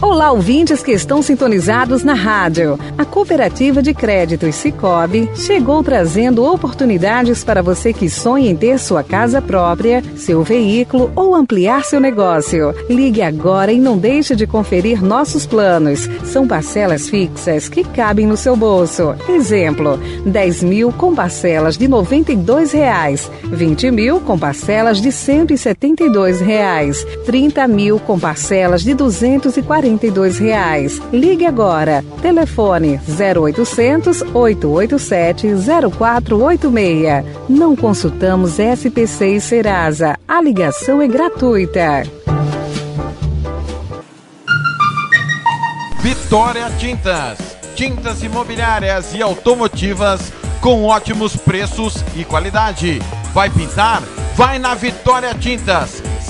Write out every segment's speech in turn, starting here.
Olá, ouvintes que estão sintonizados na rádio. A Cooperativa de Créditos Cicobi chegou trazendo oportunidades para você que sonha em ter sua casa própria, seu veículo ou ampliar seu negócio. Ligue agora e não deixe de conferir nossos planos. São parcelas fixas que cabem no seu bolso. Exemplo, 10 mil com parcelas de 92 reais, 20 mil com parcelas de 172 reais, 30 mil com parcelas de R$ 240 42 reais. Ligue agora. Telefone 0800 887 0486. Não consultamos SPC e Serasa. A ligação é gratuita. Vitória Tintas. Tintas imobiliárias e automotivas com ótimos preços e qualidade. Vai pintar? Vai na Vitória Tintas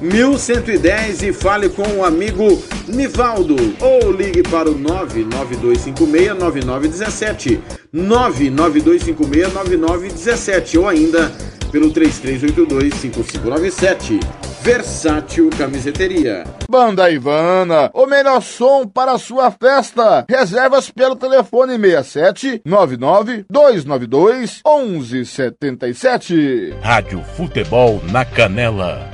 1110 e fale com o amigo Nivaldo ou ligue para o 992569917 992569917 ou ainda pelo 3382-5597. Versátil Camiseteria. Banda Ivana, o melhor som para a sua festa. Reservas pelo telefone 67 99 292 1177. Rádio Futebol na Canela.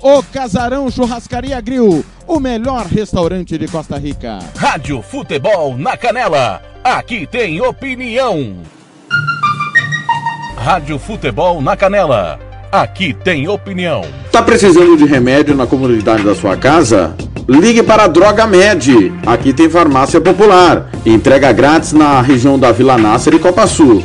O Casarão Churrascaria Grill, o melhor restaurante de Costa Rica. Rádio Futebol na Canela, aqui tem opinião. Rádio Futebol na Canela, aqui tem opinião. Tá precisando de remédio na comunidade da sua casa? Ligue para a Droga Med. Aqui tem farmácia popular. Entrega grátis na região da Vila Nácer e Copa Sul.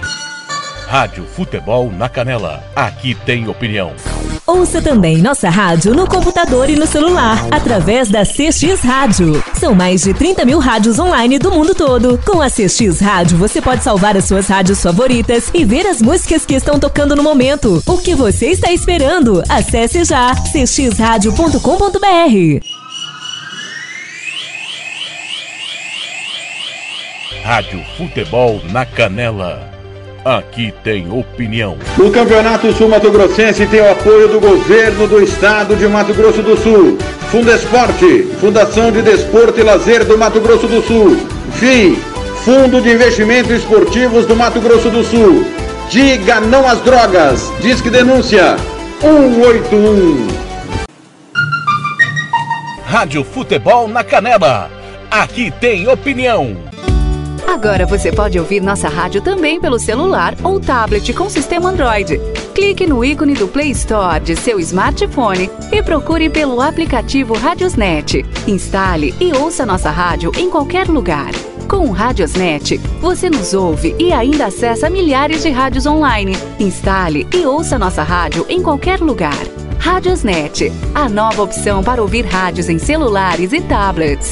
Rádio Futebol na Canela. Aqui tem opinião. Ouça também nossa rádio no computador e no celular, através da CX Rádio. São mais de 30 mil rádios online do mundo todo. Com a CX Rádio, você pode salvar as suas rádios favoritas e ver as músicas que estão tocando no momento. O que você está esperando? Acesse já cxradio.com.br. Rádio Futebol na Canela. Aqui tem opinião. O Campeonato Sul Mato Grossense tem o apoio do governo do estado de Mato Grosso do Sul. Fundesporte, Fundação de Desporto e Lazer do Mato Grosso do Sul. FII, Fundo de Investimentos Esportivos do Mato Grosso do Sul. Diga não às drogas. Disque denúncia 181. Rádio Futebol na Canela. Aqui tem opinião. Agora você pode ouvir nossa rádio também pelo celular ou tablet com sistema Android. Clique no ícone do Play Store de seu smartphone e procure pelo aplicativo Radiosnet. Instale e ouça nossa rádio em qualquer lugar. Com o Radiosnet, você nos ouve e ainda acessa milhares de rádios online. Instale e ouça nossa rádio em qualquer lugar. Radiosnet, a nova opção para ouvir rádios em celulares e tablets.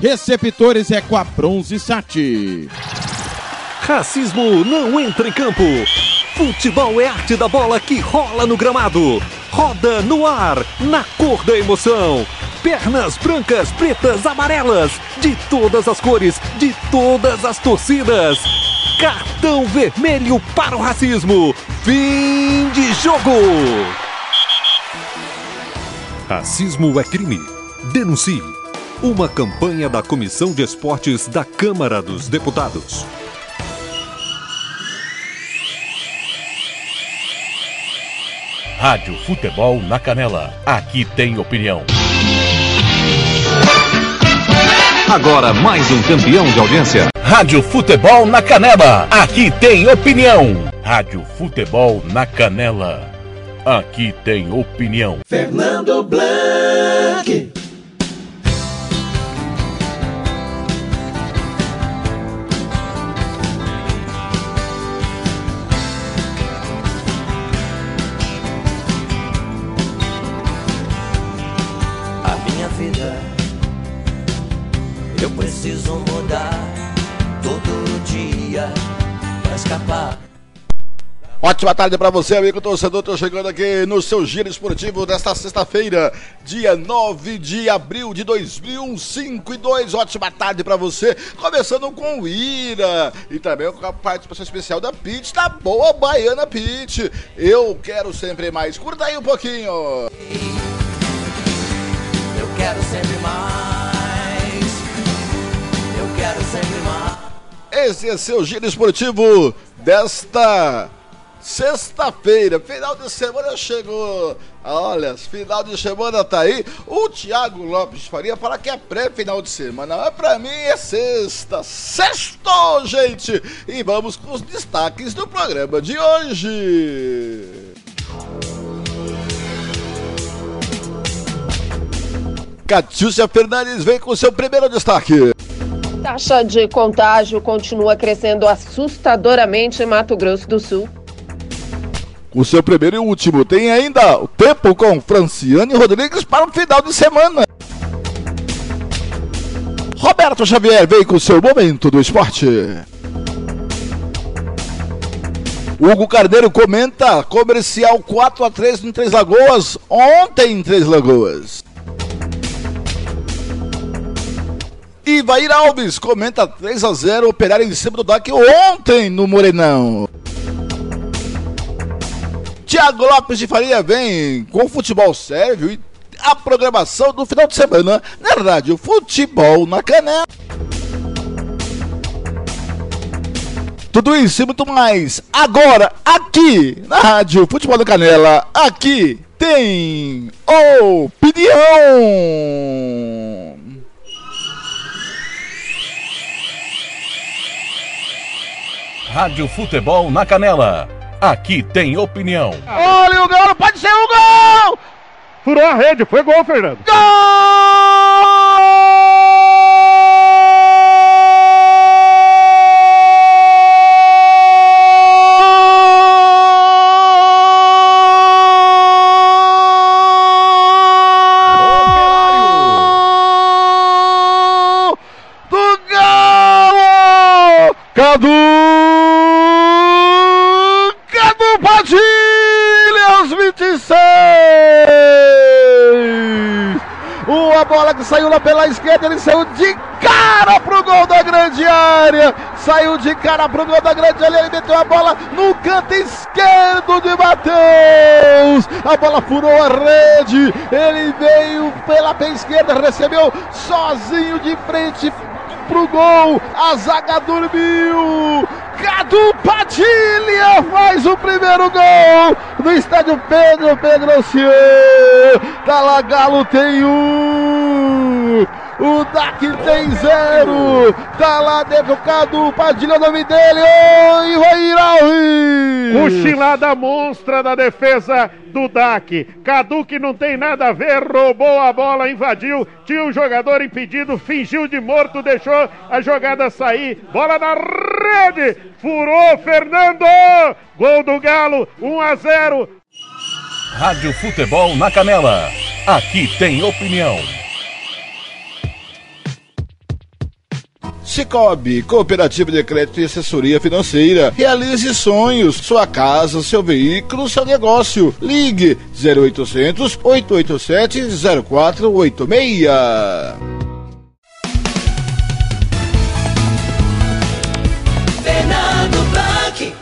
Receptores é com a Bronze Sat. Racismo não entra em campo. Futebol é arte da bola que rola no gramado. Roda no ar, na cor da emoção. Pernas brancas, pretas, amarelas, de todas as cores, de todas as torcidas. Cartão vermelho para o racismo. Fim de jogo. Racismo é crime. Denuncie. Uma campanha da Comissão de Esportes da Câmara dos Deputados. Rádio Futebol na Canela. Aqui tem opinião. Agora mais um campeão de audiência. Rádio Futebol na Canela. Aqui tem opinião. Rádio Futebol na Canela. Aqui tem opinião. Fernando Blanc. Ótima tarde para você, amigo torcedor. Tô chegando aqui no seu giro esportivo desta sexta-feira, dia 9 de abril de 2005 e 2. Ótima tarde para você. Começando com o Ira e também com a participação especial da Pit, da boa Baiana Pit. Eu quero sempre mais. Curta aí um pouquinho. Eu quero sempre mais. Eu quero sempre mais. Esse é seu giro esportivo desta sexta-feira. Final de semana chegou. Olha, final de semana tá aí. O Thiago Lopes Faria fala que é pré-final de semana. Mas pra mim é sexta. Sexto, gente! E vamos com os destaques do programa de hoje. Catiúcia Fernandes vem com seu primeiro destaque. Taxa de contágio continua crescendo assustadoramente em Mato Grosso do Sul. O seu primeiro e último tem ainda o tempo com Franciane Rodrigues para o final de semana. Roberto Xavier vem com o seu momento do esporte. Hugo Carneiro comenta comercial 4 a 3 em Três Lagoas, ontem em Três Lagoas. Ivair Alves comenta 3 a 0 operário em cima do DAC ontem no Morenão. Tiago Lopes de Faria vem com futebol sérvio e a programação do final de semana na verdade, o futebol na canela. Tudo isso e muito mais. Agora, aqui na Rádio Futebol da Canela, aqui tem opinião. Rádio Futebol na Canela. Aqui tem opinião. Olha o gol, pode ser um gol! Furou a rede, foi gol, Fernando. Gol do! Cadu! Cadu Padilha aos 26! Que saiu lá pela esquerda, ele saiu de cara pro gol da grande área! Saiu de cara pro gol da grande área, ele meteu a bola no canto esquerdo de Matheus! A bola furou a rede, ele veio pela pé esquerda, recebeu sozinho de frente pro gol, a zaga dormiu. Cadu Padilha faz o primeiro gol no estádio Pedro Pedro. Tá lá, Galo tem um. O DAC tem zero. Tá lá dentro, Cadu Padilha, o nome dele. Oi, Roiralri. Cochilada monstra da defesa do DAC. Cadu que não tem nada a ver, roubou a bola, invadiu, tinha um jogador impedido, fingiu de morto, deixou a jogada sair. Bola na rede, furou Fernando. Gol do Galo, 1 a 0. Rádio Futebol na Canela. Aqui tem opinião. Cicobi, Cooperativa de Crédito e Assessoria Financeira. Realize sonhos, sua casa, seu veículo, seu negócio. Ligue 0800 887 0486. Fernando Blanc.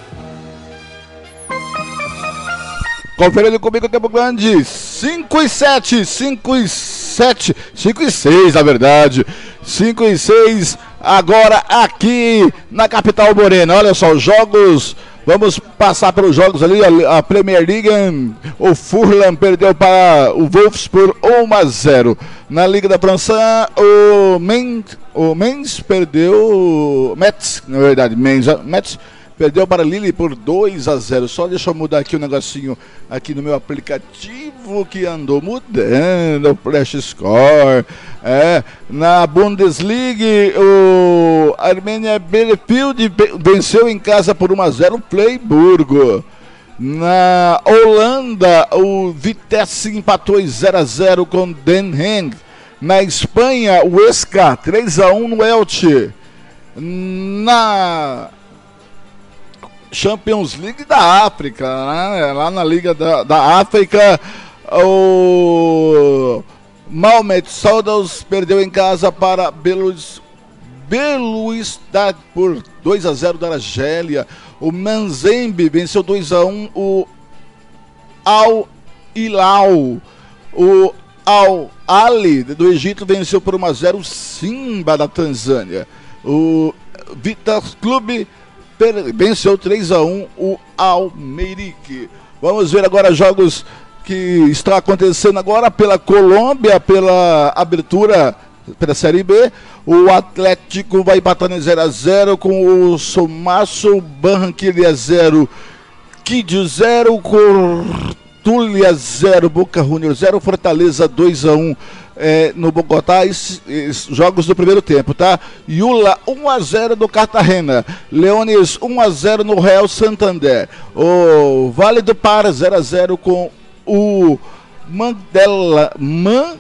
Conferindo comigo o grande. 5 e 7, 5 e 7, 5 e 6 na verdade. 5 e 6 agora aqui na capital morena. Olha só, os jogos. Vamos passar pelos jogos ali. A, Premier League, o Furlan perdeu para o Wolves por 1 a 0. Na Liga da França, o Mainz, o perdeu. Metz, na verdade, Mainz, Metz perdeu para Lille por 2 a 0. Só deixa eu mudar aqui o um negocinho aqui no meu aplicativo que andou mudando, o Flash Score. É, na Bundesliga, o Armênia Bielefeld venceu em casa por 1 a 0 o Freiburgo. Na Holanda, o Vitesse empatou em 0 a 0 com Den Haag. Na Espanha, o Esca 3 a 1 no Elche. Na Champions League da África, né? lá na Liga da, da África, o Malmet Soudals perdeu em casa para Belouis, Belouizdad por 2 a 0 da Argélia. O Manzembe venceu 2 a 1 o Al Hilal. O Al Ali do Egito venceu por 1 a 0 o Simba da Tanzânia. O Vitas Clube venceu 3 a 1 o Almerique. Vamos ver agora jogos que estão acontecendo agora pela Colômbia, pela abertura pela Série B. O Atlético vai em 0 a 0 com o Somaço, Barranquilla 0, Kid 0, Cortulha 0, Boca Junior 0, Fortaleza 2 a 1 é, no Bogotá, jogos do primeiro tempo, tá? Yula 1 a 0 do Cartagena, Leones 1 a 0 no Real Santander, o Vale do Para 0 a 0 com o Mandela Man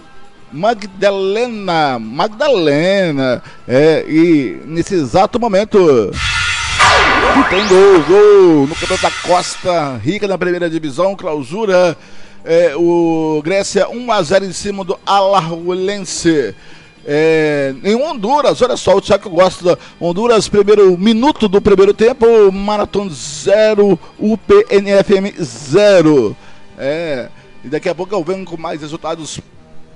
Magdalena, Magdalena, é, e nesse exato momento e tem gol, gol no campeonato da Costa Rica na primeira divisão, clausura é, o Grécia 1 a 0 em cima do Alajuelense. É, em Honduras, olha só, o Thiago gosta. Honduras, primeiro minuto do primeiro tempo, Marathon 0, UPNFM 0. É, e daqui a pouco eu venho com mais resultados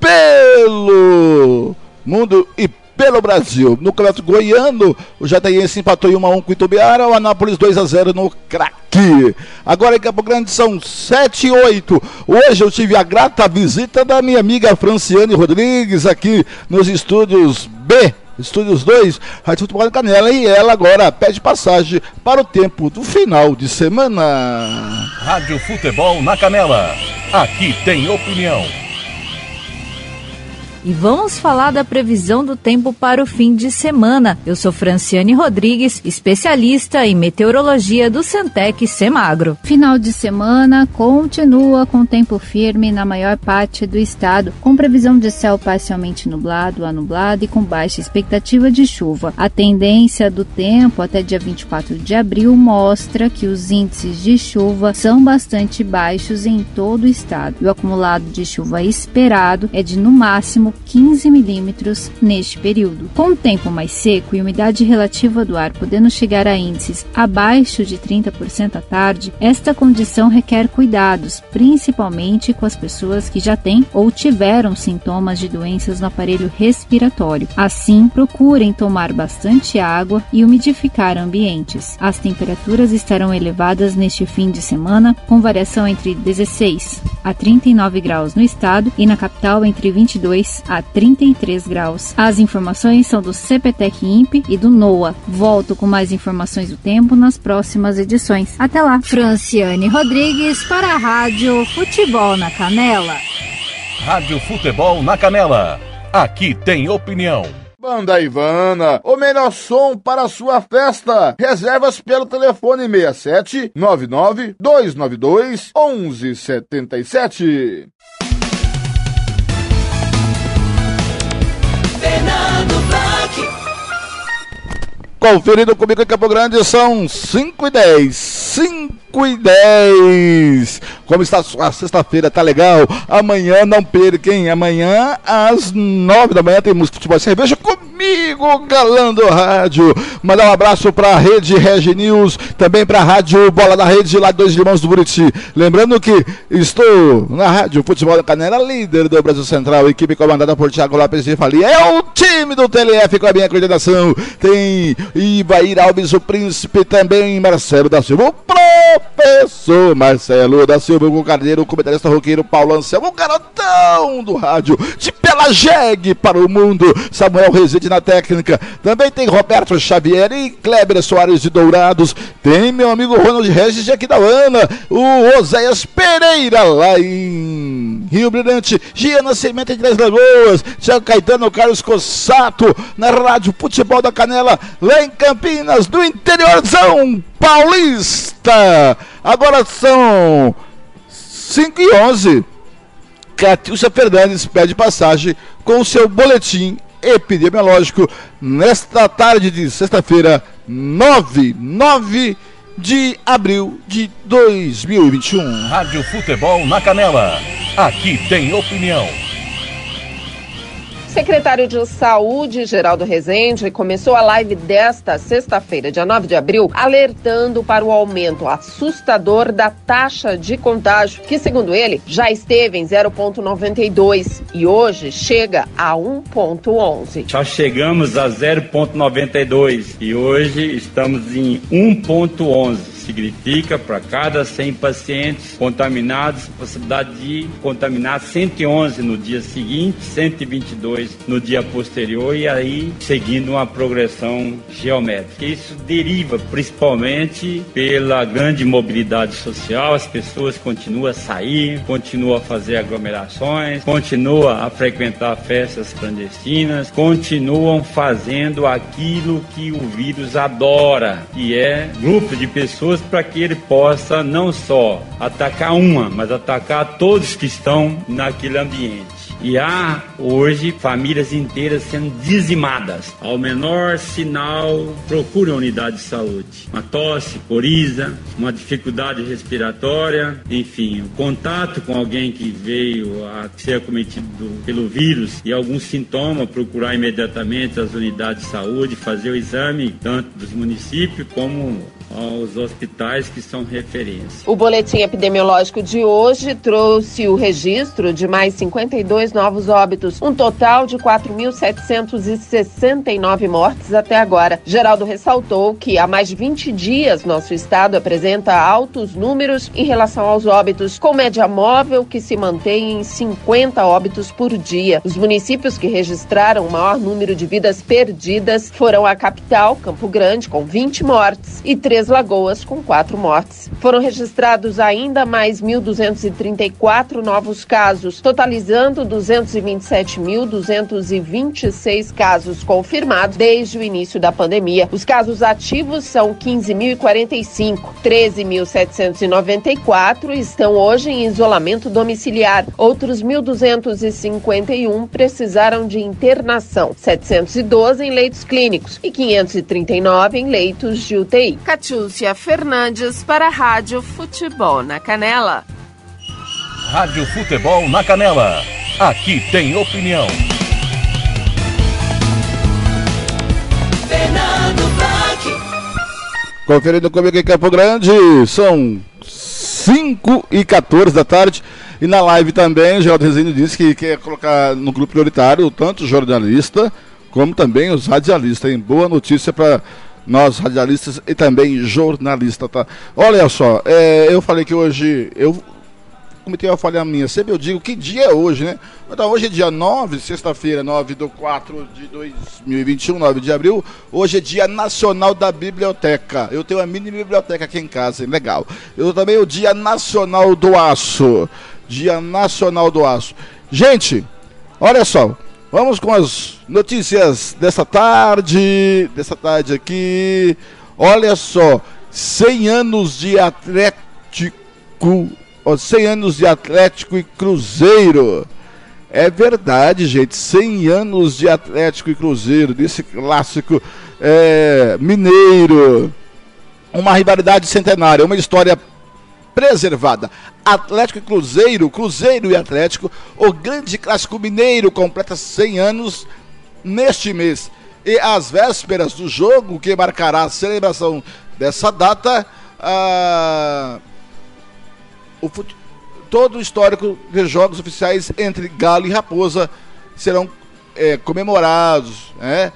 pelo mundo e pelo Brasil. No Campeonato Goiano, o Jataiense empatou em 1 a 1 com o Itubiara, o Anápolis 2 a 0 no craque. Agora em Campo Grande são 7 e 8. Hoje eu tive a grata visita da minha amiga Franciane Rodrigues aqui nos estúdios B Estúdios 2, Rádio Futebol da Canela, e ela agora pede passagem para o tempo do final de semana. Rádio Futebol na Canela. Aqui tem opinião. E vamos falar da previsão do tempo para o fim de semana. Eu sou Franciane Rodrigues, especialista em meteorologia do Centec Semagro. Final de semana continua com tempo firme na maior parte do estado, com previsão de céu parcialmente nublado a nublado e com baixa expectativa de chuva. A tendência do tempo até dia 24 de abril mostra que os índices de chuva são bastante baixos em todo o estado. E o acumulado de chuva esperado é de no máximo 15 milímetros neste período. Com o tempo mais seco e umidade relativa do ar podendo chegar a índices abaixo de 30% à tarde, esta condição requer cuidados, principalmente com as pessoas que já têm ou tiveram sintomas de doenças no aparelho respiratório. Assim, procurem tomar bastante água e umidificar ambientes. As temperaturas estarão elevadas neste fim de semana, com variação entre 16 a 39 graus no estado e na capital entre 22 a 33 graus. As informações são do CPTEC INPE e do NOA. Volto com mais informações do tempo nas próximas edições. Até lá. Franciane Rodrigues para a Rádio Futebol na Canela. Rádio Futebol na Canela. Aqui tem opinião. Banda Ivana, o melhor som para a sua festa. Reservas pelo telefone 67 99 292 1177. Conferido comigo em Campo Grande, são 5 e 10. 5 e 10. Como está a sexta-feira? Tá legal? Amanhã não perquem. Amanhã às 9 da manhã temos futebol e cerveja comigo, galã do rádio. Mandar um abraço para a Rede Regi News, também para a Rádio Bola da Rede lá Dois Irmãos do Buriti. Lembrando que estou na Rádio Futebol da Canela, líder do Brasil Central, equipe comandada por Thiago Lopes de Falia. É o time do TLF com a minha coordenação. Tem Ivair Alves, o príncipe, também Marcelo da Silva, o professor Marcelo da Silva, o Carneiro, comentarista roqueiro Paulo Anselmo, o garotão do rádio, de Pelageg para o mundo, Samuel Rezende na técnica. Também tem Roberto Xavier e Kleber Soares de Dourados. Tem meu amigo Ronald Regis de Aquidauana, o Oséias Pereira lá em Rio Brilhante, Gia Nascimento de Três Lagoas, Tiago Caetano, Carlos Cossato, na Rádio Futebol da Canela, lá em Campinas, do interiorzão paulista. Agora são 5 e 11. Catiúcia Fernandes pede passagem com o seu boletim epidemiológico nesta tarde de sexta-feira, 9, 9 de abril de 2021. Rádio Futebol na Canela. Aqui tem opinião. Secretário de Saúde, Geraldo Rezende, começou a live desta sexta-feira, dia 9 de abril, alertando para o aumento assustador da taxa de contágio, que, segundo ele, já esteve em 0,92 e hoje chega a 1,11. Já chegamos a 0,92 e hoje estamos em 1,11 significa para cada 100 pacientes contaminados, possibilidade de contaminar 111 no dia seguinte, 122 no dia posterior e aí seguindo uma progressão geométrica. Isso deriva principalmente pela grande mobilidade social, as pessoas continuam a sair, continuam a fazer aglomerações, continuam a frequentar festas clandestinas, continuam fazendo aquilo que o vírus adora, que é grupo de pessoas para que ele possa não só atacar uma, mas atacar todos que estão naquele ambiente. E há hoje famílias inteiras sendo dizimadas. Ao menor sinal, procure a unidade de saúde. Uma tosse, coriza, uma dificuldade respiratória, enfim, o contato com alguém que veio a ser acometido pelo vírus e algum sintoma, procurar imediatamente as unidades de saúde, fazer o exame, tanto dos municípios como aos hospitais que são referência. O boletim epidemiológico de hoje trouxe o registro de mais 52 22 novos óbitos, um total de 4.769 mortes até agora. Geraldo ressaltou que há mais de 20 dias nosso estado apresenta altos números em relação aos óbitos, com média móvel que se mantém em 50 óbitos por dia. Os municípios que registraram o maior número de vidas perdidas foram a capital, Campo Grande, com 20 mortes, e Três Lagoas, com 4 mortes. Foram registrados ainda mais 1.234 novos casos, totalizando 227.226 casos confirmados desde o início da pandemia. Os casos ativos são 15.045, 13.794 estão hoje em isolamento domiciliar. Outros 1.251 precisaram de internação, 712 em leitos clínicos e 539 em leitos de UTI. Catiúcia Fernandes para a Rádio Futebol na Canela. Rádio Futebol na Canela. Aqui tem opinião. Conferindo comigo em Campo Grande, são 5 e 14 da tarde. E na live também, o Geraldo Rezende disse que quer colocar no grupo prioritário tanto o jornalista como também os radialistas. Em boa notícia para nós radialistas e também jornalista, tá? Olha só, é, eu falei que hoje eu cometi uma falha minha. Sempre eu digo que dia é hoje, né? Então, hoje é dia 9, sexta-feira, 9 de 4 de 2021, 9 de abril. Hoje é dia nacional da biblioteca. Eu tenho uma mini biblioteca aqui em casa, hein? legal. Eu também o dia nacional do aço. Dia nacional do aço. Gente, olha só. Vamos com as notícias dessa tarde, dessa tarde aqui. Olha só, 100 anos de Atlético, ó, 100 anos de Atlético e Cruzeiro. É verdade, gente, 100 anos de Atlético e Cruzeiro, desse clássico é, mineiro. Uma rivalidade centenária, uma história preservada. Atlético e Cruzeiro, Cruzeiro e Atlético, o grande clássico mineiro completa 100 anos neste mês. E às vésperas do jogo, que marcará a celebração dessa data, ah, o fute... todo o histórico de jogos oficiais entre Galo e Raposa serão é, comemorados. Né?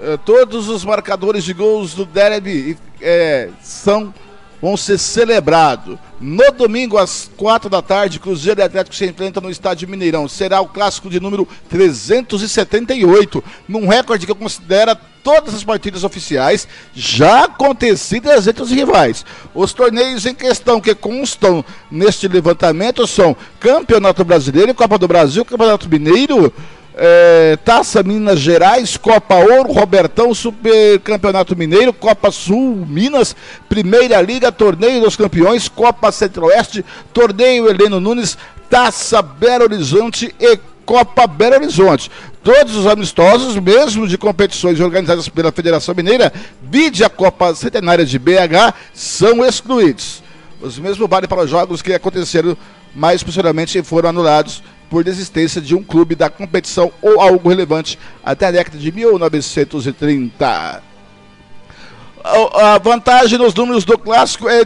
É, todos os marcadores de gols do derby é, são vão ser celebrados. No domingo, às quatro da tarde, Cruzeiro e Atlético se enfrentam no estádio Mineirão. Será o clássico de número 378, num recorde que considera todas as partidas oficiais já acontecidas entre os rivais. Os torneios em questão que constam neste levantamento são Campeonato Brasileiro, Copa do Brasil, Campeonato Mineiro, é, Taça Minas Gerais, Copa Ouro, Robertão, Super Campeonato Mineiro, Copa Sul Minas, Primeira Liga, Torneio dos Campeões, Copa Centro-Oeste, Torneio Heleno Nunes, Taça Belo Horizonte e Copa Belo Horizonte. Todos os amistosos, mesmo de competições organizadas pela Federação Mineira, vide a Copa Centenária de BH, são excluídos. Os mesmos valem para os jogos que aconteceram, mas posteriormente foram anulados por desistência de um clube da competição ou algo relevante até a década de 1930. A vantagem nos números do clássico é,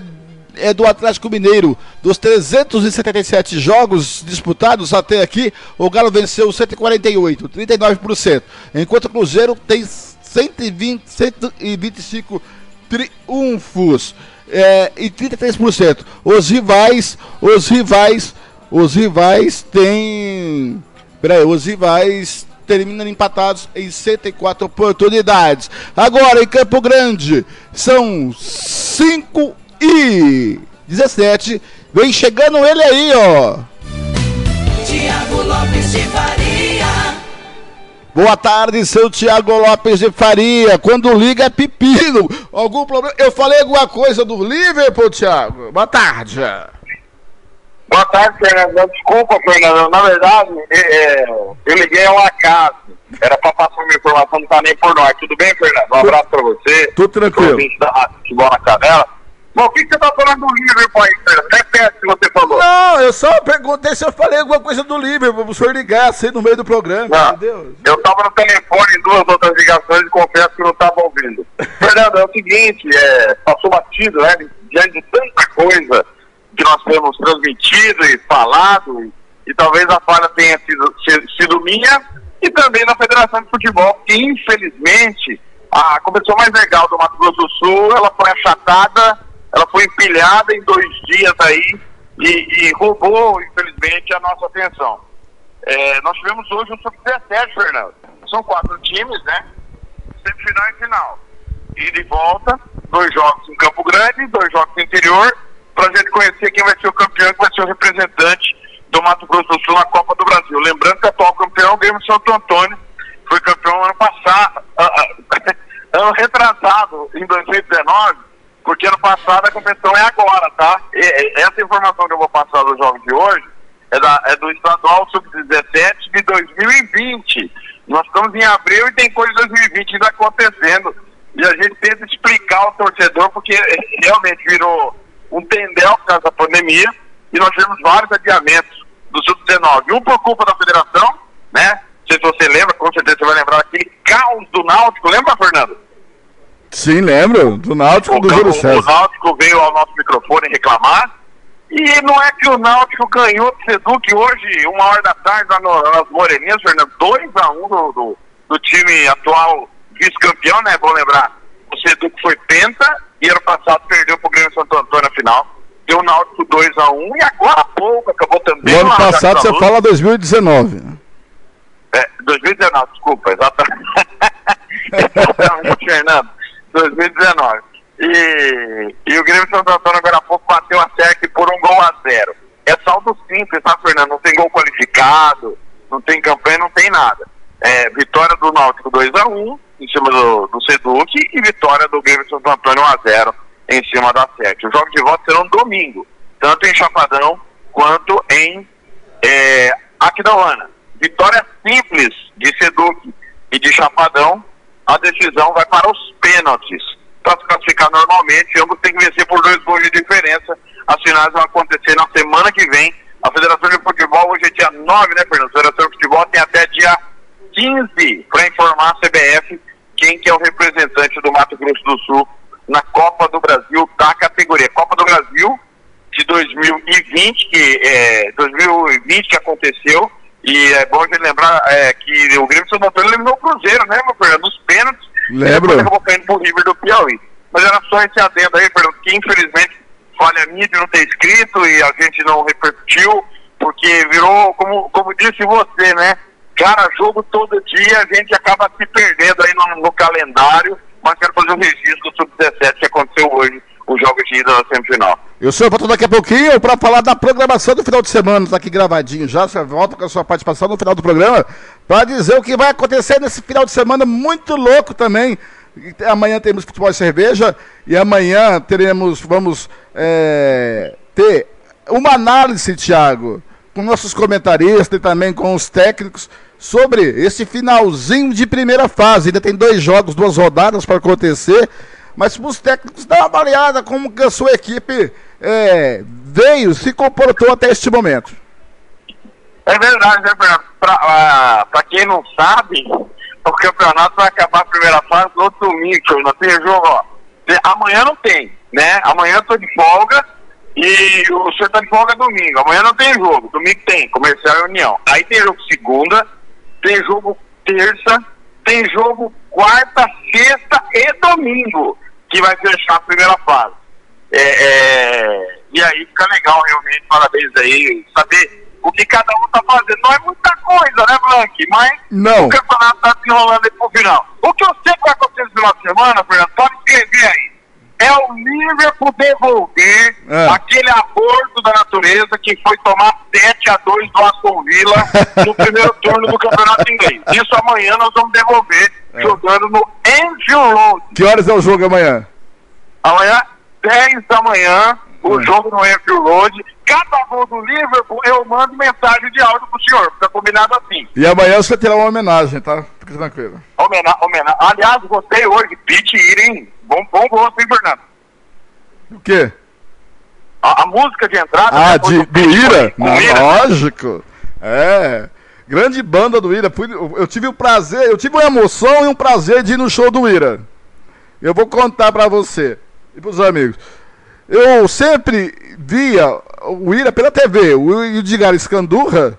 é do Atlético Mineiro. Dos 377 jogos disputados até aqui, o Galo venceu 148, 39%, enquanto o Cruzeiro tem 120, 125 triunfos é, e 33%. Os rivais, os rivais os rivais têm. Peraí, os rivais terminam empatados em 104 oportunidades. Agora em Campo Grande, são 5 e 17. Vem chegando ele aí, ó. Tiago Lopes de Faria. Boa tarde, seu Tiago Lopes de Faria. Quando liga é pepino. Algum problema? Eu falei alguma coisa do Liverpool, Tiago? Boa tarde. Boa tarde, Fernando. Desculpa, Fernando. Na verdade, é, eu liguei ao acaso. Era para passar uma informação, não tá nem por nós. Tudo bem, Fernando? Um abraço para você. Tudo tranquilo. Da Futebol na Canela. Bom, o que, você tá falando do Liverpool aí, Fernando? Repete o que você falou. Não, eu só perguntei se eu falei alguma coisa do Liverpool, o senhor ligasse aí no meio do programa, não, entendeu? Eu tava no telefone em duas outras ligações e confesso que não tava ouvindo. Fernando, é o seguinte, é, passou batido, né? Diante de tanta coisa que nós temos transmitido e falado, e talvez a falha tenha sido, sido minha e também da Federação de Futebol, que infelizmente a competição mais legal do Mato Grosso do Sul, ela foi achatada, ela foi empilhada em dois dias aí e, e roubou, infelizmente, a nossa atenção. É, nós tivemos hoje um sub-17, Fernando. São quatro times, né? Semifinal e final. E de volta, dois jogos em Campo Grande, dois jogos no interior, para gente conhecer quem vai ser o campeão, que vai ser o representante do Mato Grosso do Sul na Copa do Brasil. Lembrando que o atual campeão é o Grêmio Santo Antônio, foi campeão ano passado, ano retrasado, em 2019, porque ano passado a competição é agora, tá? E, essa informação que eu vou passar dos jogos de hoje é, da, é do estadual sub-17 de 2020. Nós estamos em abril e tem coisa de 2020 ainda acontecendo. E a gente tenta explicar ao torcedor, porque realmente virou um tendel por causa da pandemia, e nós tivemos vários adiamentos do Sub-19. Um por culpa da federação, né? Não sei se você lembra, com certeza você vai lembrar aquele caos do Náutico, lembra, Fernando? Sim, lembro, do Náutico o, do Júlio César. O Náutico veio ao nosso microfone reclamar, e não é que o Náutico ganhou do Seduc hoje, uma hora da tarde, lá no, nas Moreninhas, Fernando, 2x1 um do, do, do, time atual vice-campeão, né? Bom lembrar, o Seduc foi penta e ano passado perdeu pro Grêmio Santo Antônio na final. Deu o Náutico 2x1 um, e agora há pouco acabou também. O ano passado você fala 2019. É, 2019, desculpa, exatamente. exatamente, Fernando. 2019. E, e o Grêmio Santo Antônio agora há pouco bateu a SEC por um gol a zero. É saldo simples, tá, Fernando? Não tem gol qualificado, não tem campanha, não tem nada. É, vitória do Náutico 2x1 em cima do, do Seduc e vitória do Grêmio Santo Antônio 1x0 em cima da SEC. Os jogos de volta serão domingo, tanto em Chapadão quanto em é, Aquidauana. Vitória simples de Seduc e de Chapadão, a decisão vai para os pênaltis para se classificar normalmente. Ambos têm que vencer por dois gols de diferença. As finais vão acontecer na semana que vem. A Federação de Futebol, hoje é dia 9, né, Fernando? A Federação de Futebol tem até dia 15 para informar a CBF quem que é o representante do Mato Grosso do Sul na Copa do Brasil da categoria. Copa do Brasil de 2020, que é 2020 que aconteceu. E é bom a gente lembrar é, que o Grêmio São Antônio eliminou o Cruzeiro, né, meu Fernando? Nos pênaltis Lembro. Depois acabou caindo pro River do Piauí. Mas era só esse adendo aí, Fernando, que infelizmente falha minha de não ter escrito e a gente não repercutiu, porque virou, como, como disse você, né? Cara, jogo todo dia, a gente acaba se perdendo aí no, no calendário, mas quero fazer um registro do Sub-17 que aconteceu hoje, o jogo de ida na semifinal. E o senhor volta daqui a pouquinho para falar da programação do final de semana, tá aqui gravadinho já, você volta com a sua participação no final do programa, para dizer o que vai acontecer nesse final de semana muito louco também. Amanhã temos futebol e cerveja e amanhã teremos, vamos é, ter uma análise, Thiago, com nossos comentaristas e também com os técnicos sobre esse finalzinho de primeira fase. Ainda tem dois jogos, duas rodadas para acontecer, mas para os técnicos dar uma avaliada como que a sua equipe é, veio, se comportou até este momento. É verdade, né, Fernando? Para uh, quem não sabe, o campeonato vai acabar a primeira fase no domingo, não tem jogo, ó. Amanhã não tem, né? Amanhã eu tô de folga e o senhor tá de folga domingo. Amanhã não tem jogo, domingo tem, comercial e união. Aí tem jogo segunda, tem jogo terça, tem jogo quarta, sexta e domingo, que vai fechar a primeira fase. É, é, e aí fica legal realmente, parabéns aí, saber o que cada um tá fazendo. Não é muita coisa, né, Blank? Mas Não. o campeonato tá se enrolando aí pro final. O que eu sei que vai acontecer no final de semana, Fernando, pode escrever aí. É o Liverpool devolver É. aquele aborto da natureza que foi tomar 7 a 2 do Aston Villa no primeiro turno do campeonato inglês. Isso amanhã nós vamos devolver É. jogando no Anfield Road. Que horas é o jogo amanhã? Amanhã, 10 da manhã, o jogo no Anfield Road. Cada gol do Liverpool, eu mando mensagem de áudio pro senhor. Fica combinado assim. E amanhã você terá uma homenagem, tá? Fique tranquilo. Homena homena Aliás, gostei hoje. Pete hein? Bom, bom gosto, hein, Fernando? O quê? A, a música de entrada. Ah, né, de, do Ira? Não, Ira. lógico. É. Grande banda do Ira. Eu tive o prazer, eu tive uma emoção e um prazer de ir no show do Ira. Eu vou contar pra você e pros amigos. Eu sempre via o Ira pela TV, o Edgar Escandurra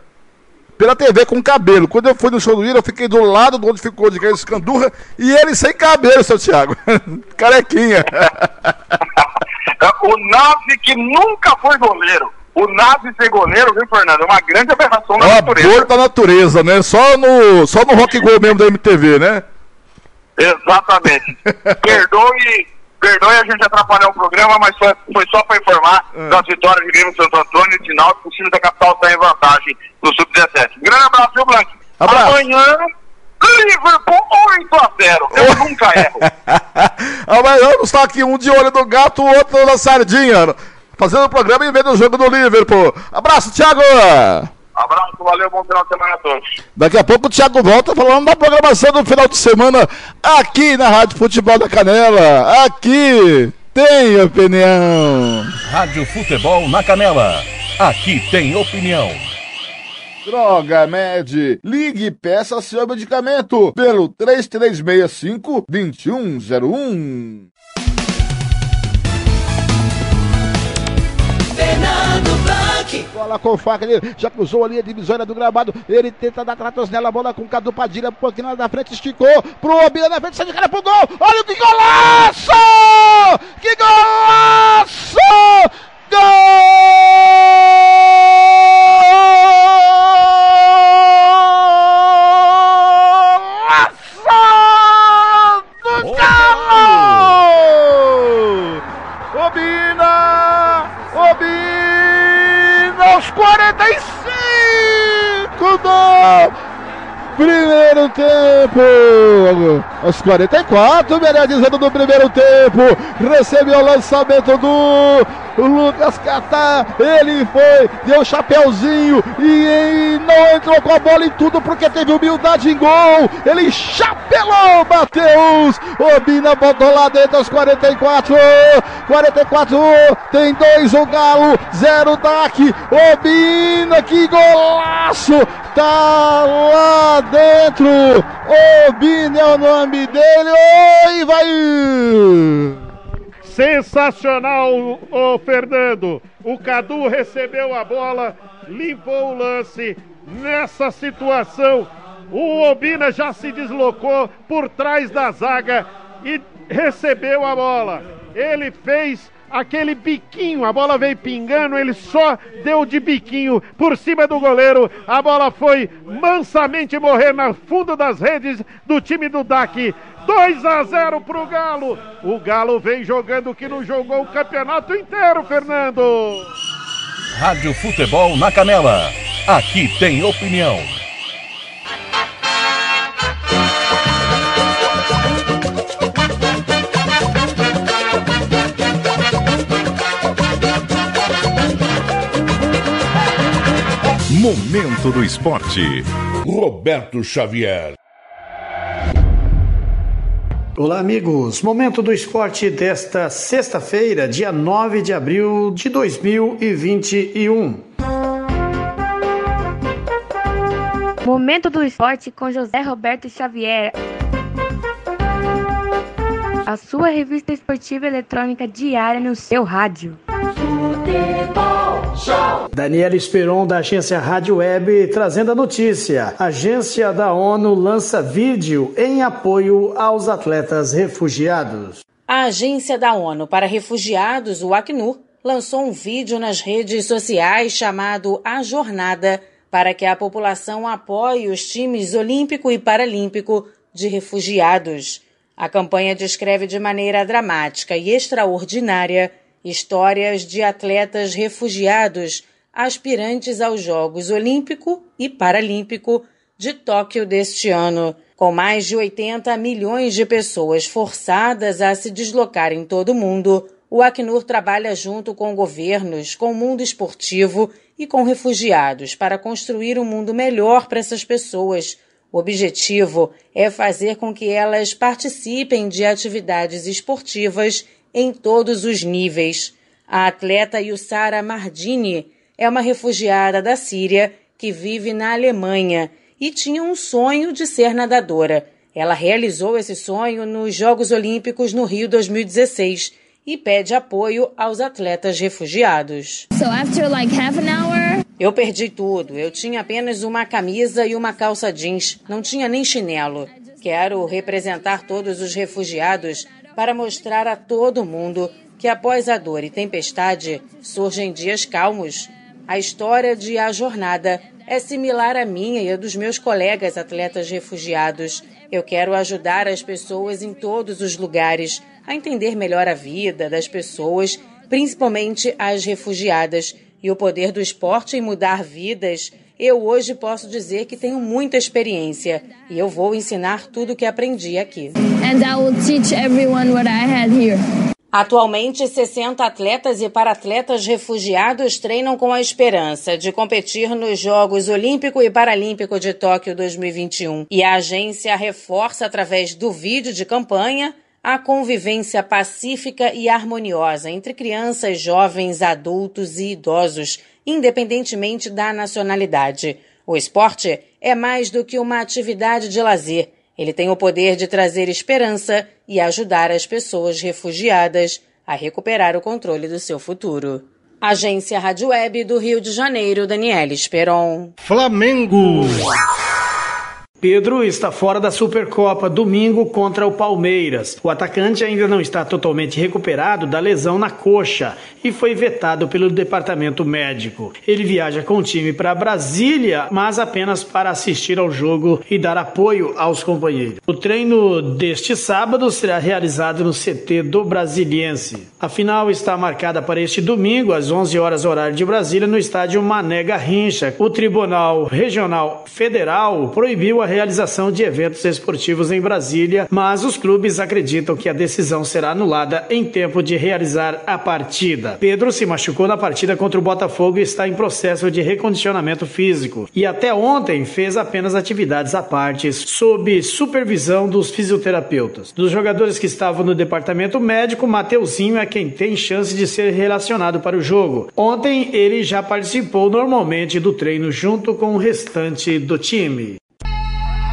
pela TV com cabelo. Quando eu fui no show do Ira, eu fiquei do lado de onde ficou o Edgar Escandurra e ele sem cabelo, seu Thiago. Carequinha. o Nave que nunca foi goleiro. O Nave ser goleiro, viu, Fernando? É uma grande aberração da é natureza. É da natureza, né? Só no, só no Rock Go mesmo da MTV, né? Exatamente. Perdoe Perdoe a gente atrapalhar o programa, mas foi, foi só para informar é. das vitórias de Grêmio Santo Antônio e sinal que o time da capital está em vantagem no Sub-17. Grande abraço, viu, Blanque? Abraço. Amanhã, Liverpool 8 a 0 Eu nunca erro. Amanhã está aqui um de olho no gato, o outro na sardinha. Fazendo o programa em meio do jogo do Liverpool. Abraço, Thiago! Abraço, valeu, bom final de semana a todos. Daqui a pouco o Thiago volta falando da programação do final de semana aqui na Rádio Futebol da Canela. Aqui tem opinião. Rádio Futebol na Canela. Aqui tem opinião. Droga Med. Ligue e peça seu medicamento pelo 3365 2101. Bola com faca, ele já cruzou a linha divisória do gramado. Ele tenta dar tratos nela, bola com o Cadu Padilha, um pouquinho lá da frente, esticou pro Obina na frente, sai de cara pro gol. Olha que golaço! Que! Golaço! Aos 44, melhor dizendo, do primeiro tempo. Recebeu o lançamento do Lucas Catar. Ele foi, deu chapéuzinho e não entrou com a bola em tudo porque teve humildade em gol. Ele chapelou, Matheus. Obina botou lá dentro aos 44. 44, tem dois o Galo, zero DAC. Obina, que golaço! Tá lá dentro. Obina é o nome dele. Oi, vai! Sensacional, o Fernando. O Cadu recebeu a bola, limpou o lance. Nessa situação, o Obina já se deslocou por trás da zaga e recebeu a bola. Ele fez aquele biquinho, a bola veio pingando, ele só deu de biquinho por cima do goleiro. A bola foi mansamente morrer no fundo das redes do time do DAC. 2 a 0 pro Galo. O Galo vem jogando que não jogou o campeonato inteiro, Fernando. Rádio Futebol na Canela. Aqui tem opinião. Momento do Esporte. Roberto Xavier. Olá, amigos. Momento do esporte desta sexta-feira, dia 9 de abril de 2021. Momento do esporte com José Roberto Xavier. A sua revista esportiva eletrônica diária no seu rádio. Futebol Daniela Esperon, da agência Rádio Web, trazendo a notícia. Agência da ONU lança vídeo em apoio aos atletas refugiados. A agência da ONU para refugiados, o Acnur, lançou um vídeo nas redes sociais chamado A Jornada para que a população apoie os times olímpico e paralímpico de refugiados. A campanha descreve de maneira dramática e extraordinária Histórias de atletas refugiados aspirantes aos Jogos Olímpico e Paralímpico de Tóquio deste ano. Com mais de 80 milhões de pessoas forçadas a se deslocar em todo o mundo, o Acnur trabalha junto com governos, com o mundo esportivo e com refugiados para construir um mundo melhor para essas pessoas. O objetivo é fazer com que elas participem de atividades esportivas em todos os níveis. A atleta Yussara Mardini é uma refugiada da Síria que vive na Alemanha e tinha um sonho de ser nadadora. Ela realizou esse sonho nos Jogos Olímpicos no Rio 2016 e pede apoio aos atletas refugiados. So after like half an hour, Eu perdi tudo. Eu tinha apenas uma camisa e uma calça jeans. Não tinha nem chinelo. Quero representar todos os refugiados para mostrar a todo mundo que após a dor e tempestade surgem dias calmos. A história de A Jornada é similar à minha e a dos meus colegas atletas refugiados. Eu quero ajudar as pessoas em todos os lugares a entender melhor a vida das pessoas, principalmente as refugiadas, e o poder do esporte em mudar vidas. Eu hoje posso dizer que tenho muita experiência e eu vou ensinar tudo o que aprendi aqui. and I will teach everyone what I had here. Atualmente, 60 atletas e paratletas refugiados treinam com a esperança de competir nos Jogos Olímpico e Paralímpico de Tóquio 2021. E a agência reforça, através do vídeo de campanha, a convivência pacífica e harmoniosa entre crianças, jovens, adultos e idosos, independentemente da nacionalidade. O esporte é mais do que uma atividade de lazer. Ele tem o poder de trazer esperança e ajudar as pessoas refugiadas a recuperar o controle do seu futuro. Agência Rádio Web do Rio de Janeiro, Daniela Esperon. Flamengo. Pedro está fora da Supercopa domingo contra o Palmeiras. O atacante ainda não está totalmente recuperado da lesão na coxa e foi vetado pelo departamento médico. Ele viaja com o time para Brasília, mas apenas para assistir ao jogo e dar apoio aos companheiros. O treino deste sábado será realizado no CT do Brasiliense. A final está marcada para este domingo às 11 horas horário de Brasília no estádio Mané Garrincha. O Tribunal Regional Federal proibiu a realização de eventos esportivos em Brasília, mas os clubes acreditam que a decisão será anulada em tempo de realizar a partida. Pedro se machucou na partida contra o Botafogo e está em processo de recondicionamento físico. E até ontem fez apenas atividades à parte, sob supervisão dos fisioterapeutas. Dos jogadores que estavam no departamento médico, Mateuzinho é quem tem chance de ser relacionado para o jogo. Ontem ele já participou normalmente do treino junto com o restante do time.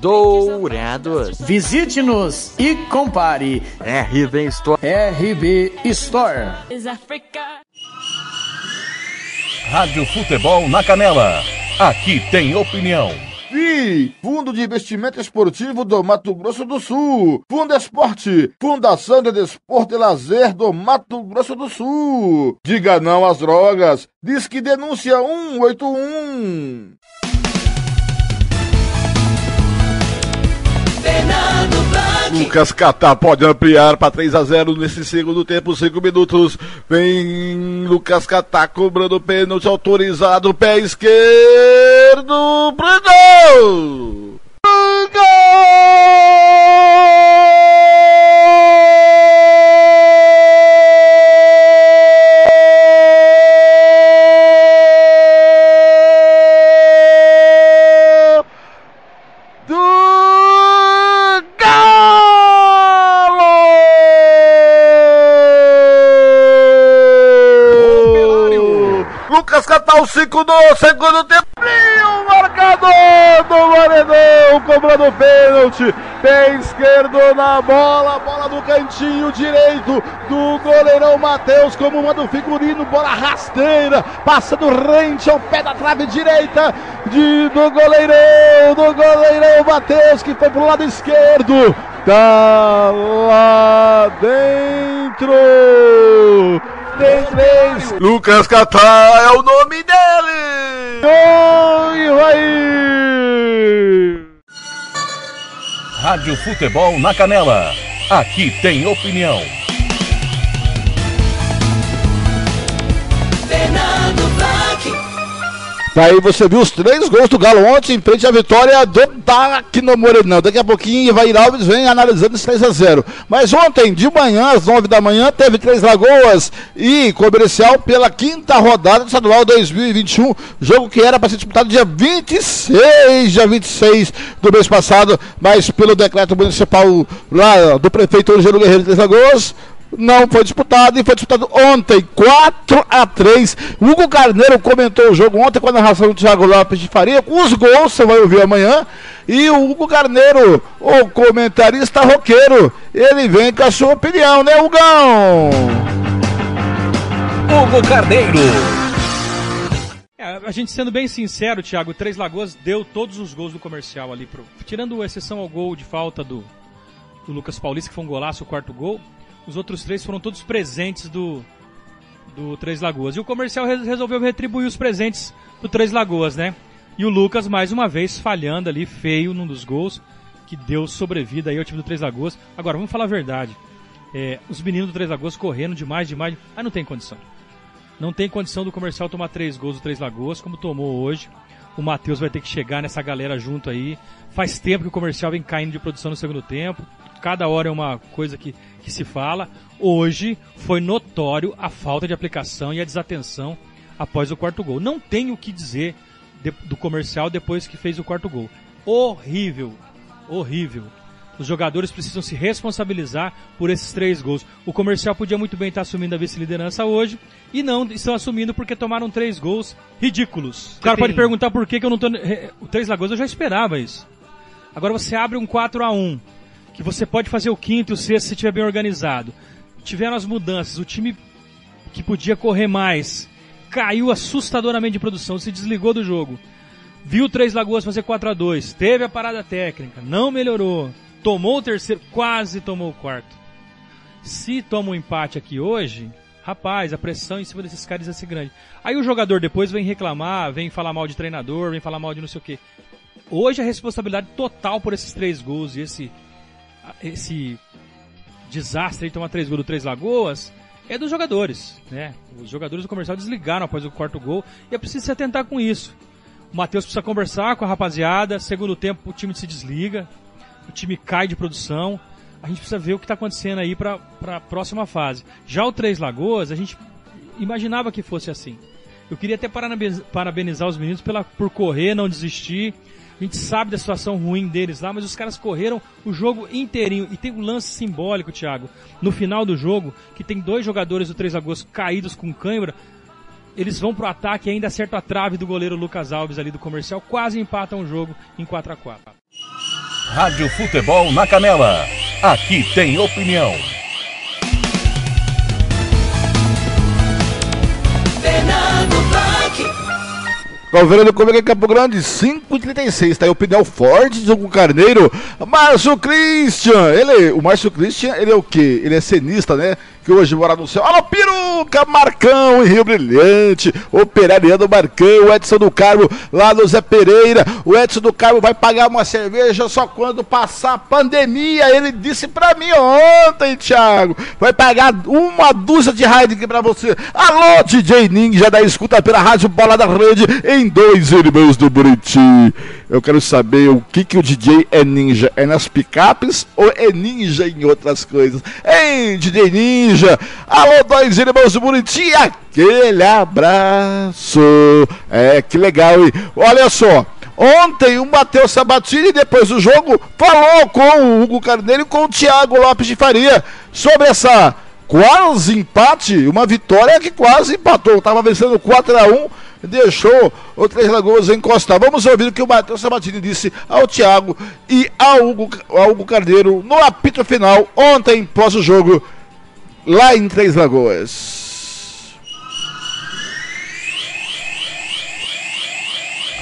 Dourados. Visite-nos e compare. RB Store. RB Store. Rádio Futebol na Canela. Aqui tem opinião. FI, Fundo de Investimento Esportivo do Mato Grosso do Sul. Fundo Esporte, Fundação de Desporto e Lazer do Mato Grosso do Sul. Diga não às drogas. Diz que denúncia 181. Lucas Catar pode ampliar para 3 a 0 nesse segundo tempo, 5 minutos. Vem Lucas Catar cobrando pênalti autorizado, pé esquerdo, Brandão! Lucas Catar, o 5 do segundo tempo. E o marcador do Maredão cobrando pênalti. Pé esquerdo na bola, bola no cantinho direito do goleirão Matheus, como manda o figurino, bola rasteira, passando rente ao pé da trave direita de, do goleirão, do goleirão Matheus, que foi pro lado esquerdo. Tá lá dentro. Três. Lucas Catar é o nome dele. Oi, vai. Rádio Futebol na Canela. Aqui tem opinião. Fernando Blanc. Daí você viu os três gols do Galo ontem em frente à vitória do DAC no Morenão. Daqui a pouquinho, Ivair Alves vem analisando esse 3 a 0 Mas ontem, de manhã, às 9 da manhã, teve Três Lagoas e Comercial pela quinta rodada do estadual 2021. Jogo que era para ser disputado dia 26, dia 26 do mês passado, mas pelo decreto municipal lá do prefeito Angelo Guerreiro de Três Lagoas, não foi disputado e foi disputado ontem, 4 a 3 Hugo Carneiro comentou o jogo ontem com a narração do Thiago Lopes de Faria, com os gols, você vai ouvir amanhã. E o Hugo Carneiro, o comentarista roqueiro, ele vem com a sua opinião, né, Hugão? Hugo Carneiro. É, a gente sendo bem sincero, Thiago, Três Lagoas deu todos os gols do comercial ali, pro, tirando exceção ao gol de falta do, do Lucas Paulista, que foi um golaço, o quarto gol. Os outros três foram todos presentes do, do Três Lagoas. E o comercial resolveu retribuir os presentes do Três Lagoas, né? E o Lucas, mais uma vez, falhando ali, feio num dos gols, que deu sobrevida aí ao time do Três Lagoas. Agora, vamos falar a verdade. É, os meninos do Três Lagoas correndo demais, demais. Ah, não tem condição. Não tem condição do comercial tomar três gols do Três Lagoas, como tomou hoje. O Matheus vai ter que chegar nessa galera junto aí. Faz tempo que o comercial vem caindo de produção no segundo tempo cada hora é uma coisa que, que se fala. Hoje foi notório a falta de aplicação e a desatenção após o quarto gol. Não tenho o que dizer de, do comercial depois que fez o quarto gol. Horrível, horrível. Os jogadores precisam se responsabilizar por esses três gols. O comercial podia muito bem estar assumindo a vice-liderança hoje e não estão assumindo porque tomaram três gols ridículos. O cara pode perguntar por que, que eu não tô. O Três Lagoas eu já esperava isso. Agora você abre um 4 a 1 que você pode fazer o quinto e o sexto se estiver bem organizado. Tiveram as mudanças, o time que podia correr mais caiu assustadoramente de produção, se desligou do jogo. Viu Três Lagoas fazer 4 a 2 teve a parada técnica, não melhorou, tomou o terceiro, quase tomou o quarto. Se toma um empate aqui hoje, rapaz, a pressão em cima desses caras ia ser grande. Aí o jogador depois vem reclamar, vem falar mal de treinador, vem falar mal de não sei o que. Hoje a responsabilidade total por esses três gols e esse esse desastre de tomar três gols do Três Lagoas é dos jogadores, né? Os jogadores do comercial desligaram após o quarto gol e é preciso se atentar com isso. O Matheus precisa conversar com a rapaziada. Segundo tempo, o time se desliga, o time cai de produção. A gente precisa ver o que está acontecendo aí para a próxima fase. Já o Três Lagoas, a gente imaginava que fosse assim. Eu queria até parabenizar os meninos pela, por correr, não desistir. A gente sabe da situação ruim deles lá, mas os caras correram o jogo inteirinho. E tem um lance simbólico, Thiago, no final do jogo, que tem dois jogadores do Três Lagoas caídos com cãibra. Eles vão pro ataque e ainda acertam a trave do goleiro Lucas Alves ali do comercial, quase empatam o jogo em 4 a 4 Rádio Futebol na Canela. Aqui tem opinião. Alverano Comigo em Campo Grande, 5h36. Tá aí o pneu forte do Carneiro. Márcio Christian. Ele, o Márcio Christian, ele é o quê? Ele é cenista, né? Que hoje mora no céu. Alô, Peruca, Marcão em Rio Brilhante, operariando Marcão, o Edson do Carmo lá no Zé Pereira. O Edson do Carmo vai pagar uma cerveja só quando passar a pandemia. Ele disse pra mim ontem, Thiago. Vai pagar uma dúzia de Heineken pra você. Alô, DJ Ninja da escuta pela Rádio Bola da Rede em dois irmãos do Buriti. Eu quero saber o que, que o DJ é ninja. É nas picapes ou é ninja em outras coisas? Hein, DJ Ninja? Alô, dois irmãos do Buriti, aquele abraço. É, que legal, hein? Olha só. Ontem o Matheus Sabatini, depois do jogo, falou com o Hugo Carneiro e com o Thiago Lopes de Faria sobre essa quase empate, uma vitória que quase empatou. Estava vencendo 4 a 1 deixou o Três Lagoas encostar. Vamos ouvir o que o Matheus Sabatini disse ao Thiago e ao Hugo, ao Hugo Carneiro no apito final, ontem, pós o jogo, lá em Três Lagoas.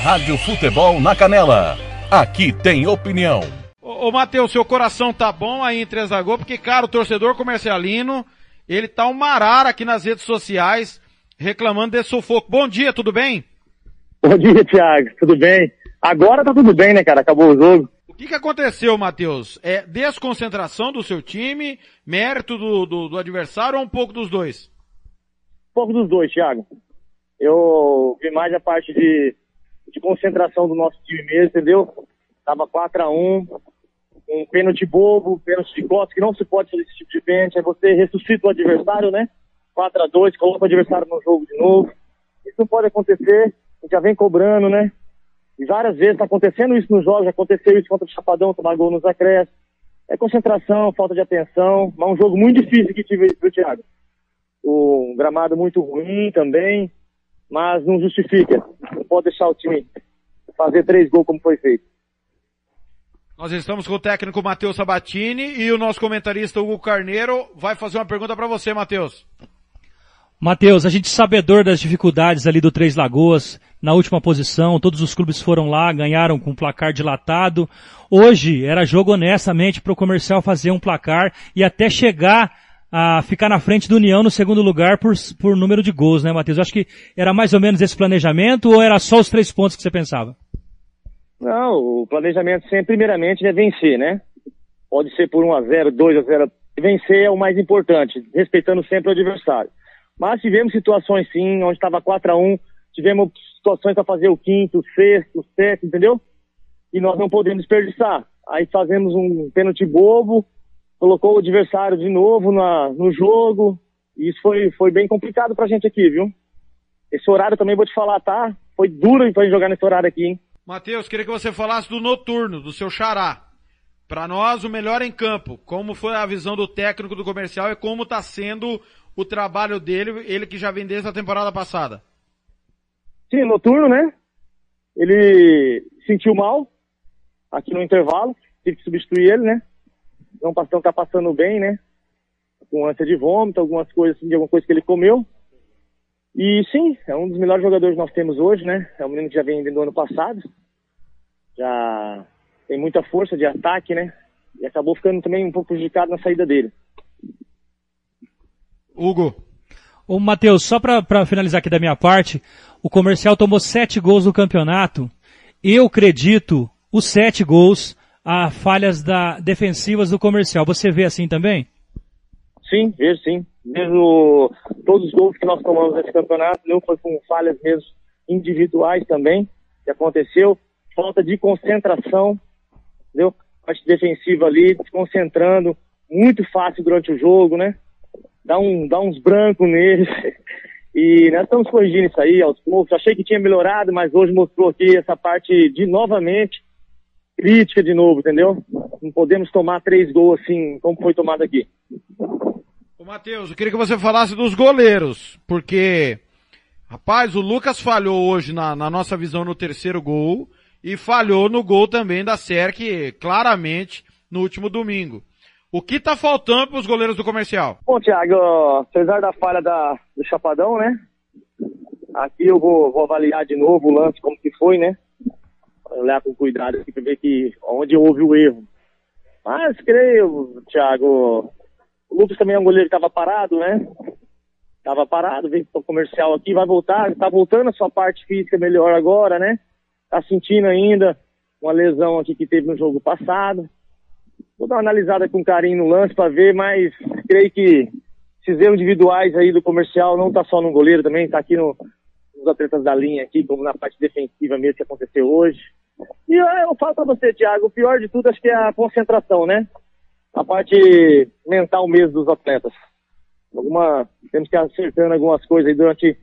Rádio Futebol na Canela. Aqui tem opinião. Ô, ô Matheus, seu coração tá bom aí em Três Lagoas, porque, cara, o torcedor comercialino, ele tá um marara aqui nas redes sociais reclamando desse sufoco. Bom dia, tudo bem? Bom dia, Thiago, tudo bem? Agora tá tudo bem, né, cara? Acabou o jogo. O que, que aconteceu, Matheus? É desconcentração do seu time, mérito do, do, do, adversário ou um pouco dos dois? Um pouco dos dois, Thiago. Eu vi mais a parte de de concentração do nosso time mesmo, entendeu? Tava 4 a 1 um pênalti bobo, pênalti de costas, que não se pode fazer esse tipo de pênalti, aí você ressuscita o adversário, né? 4 a 2 coloca o adversário no jogo de novo. Isso não pode acontecer, a gente já vem cobrando, né? E várias vezes tá acontecendo isso nos jogos, já aconteceu isso contra o Chapadão, tomar gol nos acréscimos. É concentração, falta de atenção, mas um jogo muito difícil que tive pro Thiago. Um gramado muito ruim também, mas não justifica. Não pode deixar o time fazer três gols como foi feito. Nós estamos com o técnico Matheus Sabatini e o nosso comentarista Hugo Carneiro vai fazer uma pergunta para você, Matheus. Matheus, a gente sabedor das dificuldades ali do Três Lagoas, na última posição, todos os clubes foram lá, ganharam com um placar dilatado. Hoje era jogo honestamente para o comercial fazer um placar e até chegar a ficar na frente do União no segundo lugar por, por número de gols, né, Matheus? Eu acho que era mais ou menos esse planejamento ou era só os três pontos que você pensava? Não, o planejamento sempre, primeiramente, é vencer, né? Pode ser por 1 a 0 2 a 0 Vencer é o mais importante, respeitando sempre o adversário. Mas tivemos situações sim, onde estava 4 a 1 tivemos situações para fazer o quinto, o sexto, o sétimo, entendeu? E nós não podemos desperdiçar. Aí fazemos um pênalti bobo, colocou o adversário de novo na, no jogo, e isso foi, foi bem complicado pra gente aqui, viu? Esse horário também vou te falar, tá? Foi duro pra gente jogar nesse horário aqui, hein? Matheus, queria que você falasse do noturno, do seu xará. Para nós, o melhor em campo. Como foi a visão do técnico do comercial e como está sendo o trabalho dele, ele que já vem desde a temporada passada? Sim, noturno, né? Ele sentiu mal aqui no intervalo, tive que substituir ele, né? Não não tá passando bem, né? Com ânsia de vômito, algumas coisas assim, de alguma coisa que ele comeu. E sim, é um dos melhores jogadores que nós temos hoje, né? É um menino que já vem do ano passado. Já tem muita força de ataque, né? E acabou ficando também um pouco prejudicado na saída dele. Hugo. Ô, Matheus, só para finalizar aqui da minha parte, o comercial tomou sete gols no campeonato. Eu acredito os sete gols a falhas da, defensivas do comercial. Você vê assim também? Sim, vejo sim. Mesmo todos os gols que nós tomamos nesse campeonato, não foi com falhas mesmo individuais também, que aconteceu. Falta de concentração, entendeu? Parte defensiva ali, desconcentrando, muito fácil durante o jogo, né? Dá, um, dá uns brancos neles. E nós estamos corrigindo isso aí aos poucos. Achei que tinha melhorado, mas hoje mostrou aqui essa parte de novamente crítica de novo, entendeu? Não podemos tomar três gols assim, como foi tomado aqui. Matheus, eu queria que você falasse dos goleiros, porque, rapaz, o Lucas falhou hoje na, na nossa visão no terceiro gol e falhou no gol também da Serk, claramente, no último domingo. O que tá faltando para os goleiros do comercial? Bom, Thiago, apesar da falha da, do Chapadão, né? Aqui eu vou, vou avaliar de novo o lance, como que foi, né? Olhar com cuidado aqui para ver que, onde houve o erro. Mas creio, Thiago, o Lucas também é um goleiro que estava parado, né? Tava parado, veio pro comercial aqui, vai voltar, tá voltando a sua parte física melhor agora, né? Tá sentindo ainda uma lesão aqui que teve no jogo passado. Vou dar uma analisada com carinho no lance para ver, mas creio que esses erros individuais aí do comercial não tá só no goleiro também, tá aqui no, nos atletas da linha aqui, como na parte defensiva mesmo que aconteceu hoje. E eu, eu falo para você, Thiago, o pior de tudo acho que é a concentração, né? A parte mental mesmo dos atletas. Alguma, temos que ir acertando algumas coisas aí durante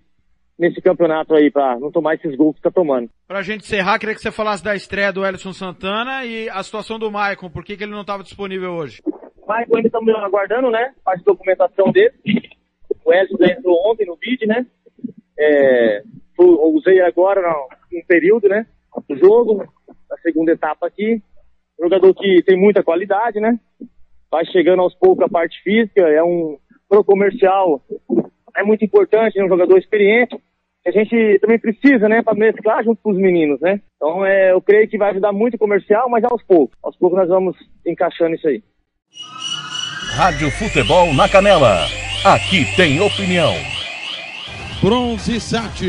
nesse campeonato aí para não tomar esses gols que tá tomando. Pra gente encerrar, queria que você falasse da estreia do Ellison Santana e a situação do Maicon, por que, que ele não estava disponível hoje? O Maicon ainda estamos aguardando, né? Parte de documentação dele. O Ellison entrou ontem no vídeo, né? É, usei agora no período, né? Do jogo, a segunda etapa aqui. Jogador que tem muita qualidade, né? Vai chegando aos poucos a parte física, é um pro comercial, é muito importante, é um jogador experiente que a gente também precisa, né, para mesclar junto com os meninos, né? Então, é, eu creio que vai ajudar muito o comercial, mas aos poucos. Aos poucos nós vamos encaixando isso aí. Rádio Futebol na Canela. Aqui tem opinião. Bronze Sat,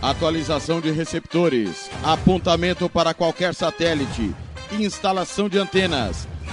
atualização de receptores, apontamento para qualquer satélite, instalação de antenas,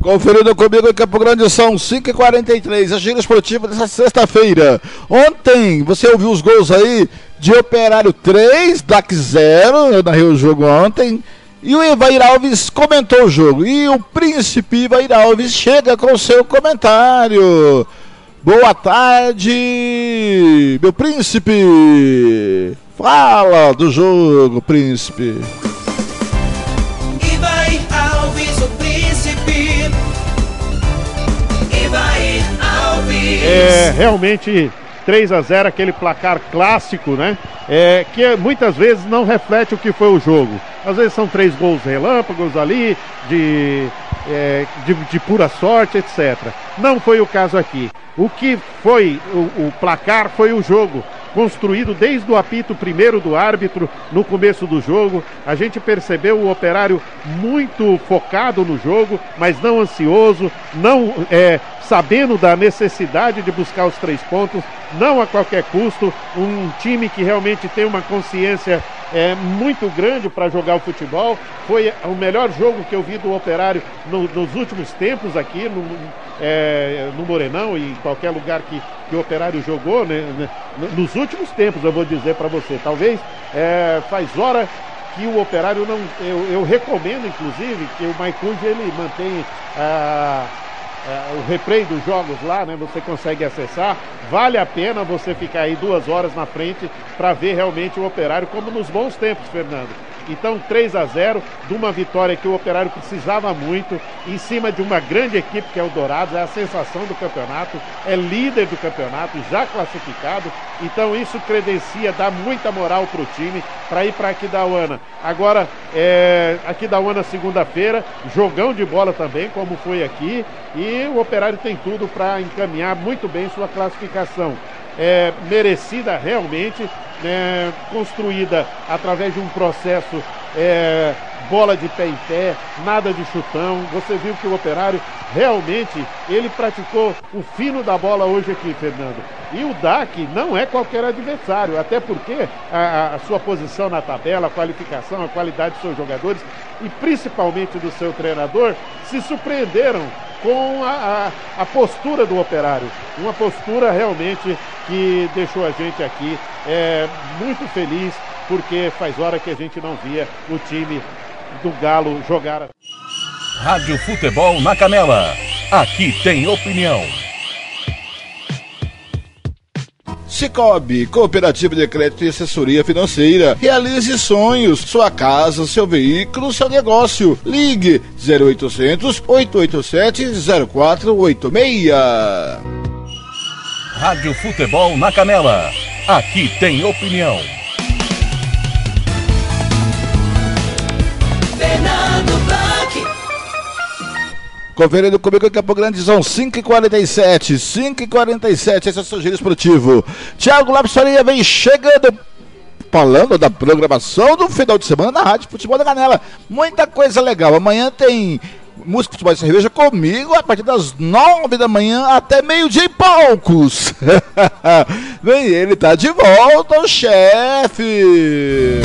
Conferindo comigo em Campo Grande são 5h43, a gira esportiva dessa sexta-feira. Ontem, você ouviu os gols aí de Operário 3, DAC 0, eu narrei o jogo ontem. E o Ivair Alves comentou o jogo. E o príncipe Ivair Alves chega com o seu comentário. Boa tarde, meu príncipe. Fala do jogo, príncipe. É realmente 3 a 0 aquele placar clássico, né? É, que muitas vezes não reflete o que foi o jogo. Às vezes são três gols relâmpagos ali, de, é, de, de pura sorte, etc. Não foi o caso aqui. O que foi o, o placar foi o jogo construído desde o apito primeiro do árbitro no começo do jogo. A gente percebeu o operário muito focado no jogo, mas não ansioso, não é, sabendo da necessidade de buscar os três pontos, não a qualquer custo. Um time que realmente tem uma consciência é, muito grande para jogar o futebol. Foi o melhor jogo que eu vi do Operário no- nos últimos tempos aqui no, é, no Morenão e em qualquer lugar que, que o Operário jogou, né, né, nos últimos tempos, eu vou dizer para você. Talvez é, faz hora que o Operário não. Eu, eu recomendo, inclusive, que o Maicundi ele mantém a. É, o replay dos jogos lá, né? Você consegue acessar. Vale a pena você ficar aí duas horas na frente para ver realmente o operário, como nos bons tempos, Fernando. Então, 3 a 0 de uma vitória que o Operário precisava muito, em cima de uma grande equipe que é o Dourados, é a sensação do campeonato, é líder do campeonato, já classificado. Então, isso credencia, dá muita moral para o time para ir para Aquidauana. Agora, é, Aquidauana segunda-feira, jogão de bola também, como foi aqui, e o Operário tem tudo para encaminhar muito bem sua classificação é, merecida realmente, né, construída através de um processo é, bola de pé em pé, nada de chutão. Você viu que o operário realmente ele praticou o fino da bola hoje aqui, Fernando. E o DAC não é qualquer adversário, até porque a, a sua posição na tabela, a qualificação, a qualidade dos seus jogadores e principalmente do seu treinador se surpreenderam com a, a, a postura do operário. Uma postura realmente que deixou a gente aqui é, muito feliz, porque faz hora que a gente não via o time do Galo jogar. Rádio Futebol na Canela. Aqui tem opinião. Cicobi, Cooperativa de Crédito e Assessoria Financeira. Realize sonhos, sua casa, seu veículo, seu negócio. Ligue 0800 887 0486. Rádio Futebol na Canela. Aqui tem opinião. Fernando Blanc. Conferindo comigo em Campo Grande, são 5h47. 5h47, esse é o seu giro esportivo. Tiago Lopes Faria vem chegando. Falando da programação do final de semana na Rádio Futebol da Canela. Muita coisa legal. Amanhã tem música, futebol e cerveja comigo a partir das 9 da manhã até meio-dia e poucos. Vem ele, tá de volta, o chefe.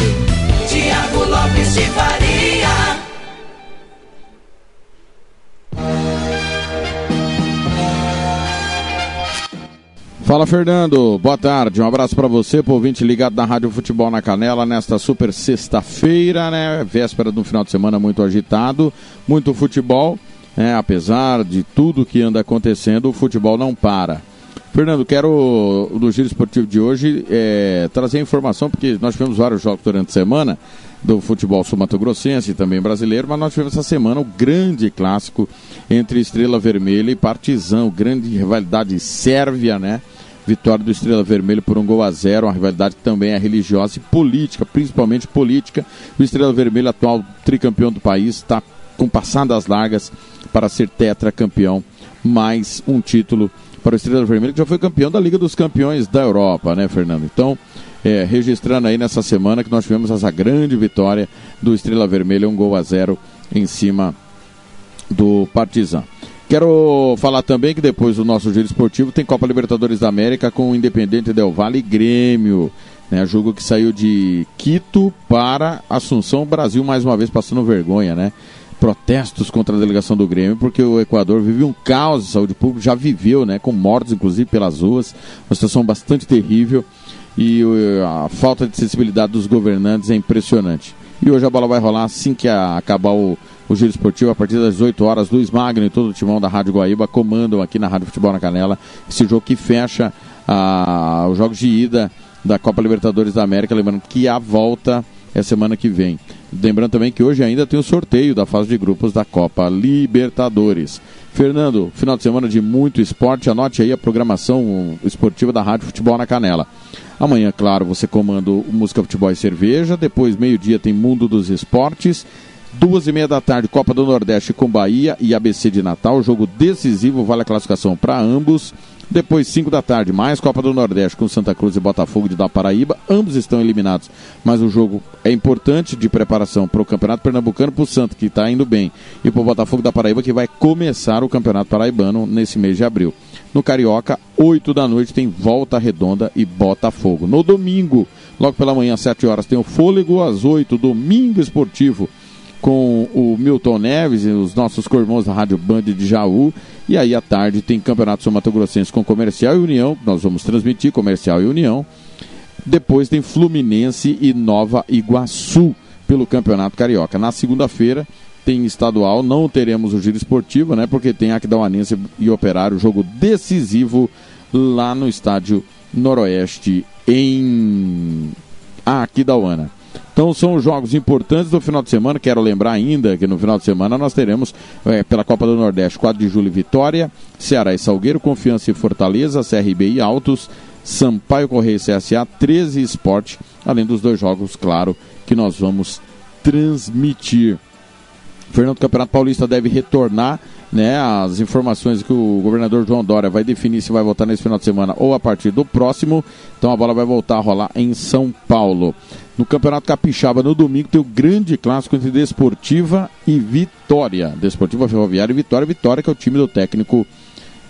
Tiago Lopes de Faria. Fala Fernando, boa tarde, um abraço para você, pro ouvinte ligado na Rádio Futebol na Canela, nesta super sexta-feira, né, véspera de um final de semana muito agitado, muito futebol, né, apesar de tudo que anda acontecendo, o futebol não para. Fernando, quero, no Giro Esportivo de hoje, é, trazer informação, porque nós tivemos vários jogos durante a semana, do futebol sul-mato-grossense e também brasileiro, mas nós tivemos essa semana o grande clássico entre Estrela Vermelha e Partizan, grande rivalidade sérvia, né? Vitória do Estrela Vermelha por um gol a zero, uma rivalidade que também é religiosa e política, principalmente política. O Estrela Vermelha, atual tricampeão do país, está com passadas largas para ser tetracampeão, mais um título para o Estrela Vermelha, que já foi campeão da Liga dos Campeões da Europa, né, Fernando? Então, é, registrando aí nessa semana que nós tivemos essa grande vitória do Estrela Vermelha, um gol a zero em cima do Partizan. Quero falar também que depois do nosso giro esportivo tem Copa Libertadores da América com o Independente Del Valle e Grêmio. Né, jogo que saiu de Quito para Assunção, Brasil mais uma vez passando vergonha, né? Protestos contra a delegação do Grêmio, porque o Equador vive um caos de saúde pública, já viveu, né? Com mortes, inclusive, pelas ruas, uma situação bastante terrível e a falta de sensibilidade dos governantes é impressionante. E hoje a bola vai rolar assim que acabar o, o giro esportivo, a partir das 18 horas. Luiz Magno e todo o timão da Rádio Guaíba comandam aqui na Rádio Futebol na Canela esse jogo que fecha a, os jogos de ida da Copa Libertadores da América. Lembrando que a volta é semana que vem. Lembrando também que hoje ainda tem o sorteio da fase de grupos da Copa Libertadores. Fernando, final de semana de muito esporte. Anote aí a programação esportiva da Rádio Futebol na Canela. Amanhã, claro, você comanda o Música Futebol e Cerveja. Depois, meio-dia, tem Mundo dos Esportes. Duas e meia da tarde, Copa do Nordeste com Bahia e ABC de Natal. Jogo decisivo, vale a classificação para ambos. Depois, 5 da tarde, mais Copa do Nordeste com Santa Cruz e Botafogo de da Paraíba. Ambos estão eliminados, mas o jogo é importante de preparação para o Campeonato Pernambucano, para o Santo, que está indo bem, e para o Botafogo da Paraíba, que vai começar o Campeonato Paraibano nesse mês de abril. No Carioca, 8 da noite, tem Volta Redonda e Botafogo. No domingo, logo pela manhã, às 7 horas, tem o Fôlego, às 8, Domingo Esportivo com o Milton Neves e os nossos cormãos da Rádio Band de Jaú. E aí à tarde tem Campeonato Mato Grossense com Comercial e União, nós vamos transmitir Comercial e União. Depois tem Fluminense e Nova Iguaçu pelo Campeonato Carioca. Na segunda-feira tem estadual, não teremos o giro esportivo, né? Porque tem Aquidauanense e Operário, jogo decisivo lá no estádio Noroeste em Aquidauana. Então são jogos importantes do final de semana. Quero lembrar ainda que no final de semana nós teremos é, pela Copa do Nordeste 4 de julho Vitória, Ceará e Salgueiro, Confiança e Fortaleza, CRB e Altos, Sampaio Correia e CSA, 13 Esporte, além dos dois jogos, claro, que nós vamos transmitir. Fernando Campeonato Paulista deve retornar né, as informações que o governador João Dória vai definir se vai voltar nesse final de semana ou a partir do próximo. Então a bola vai voltar a rolar em São Paulo. No Campeonato Capixaba, no domingo, tem o grande clássico entre Desportiva e Vitória. Desportiva Ferroviária e Vitória. Vitória, que é o time do técnico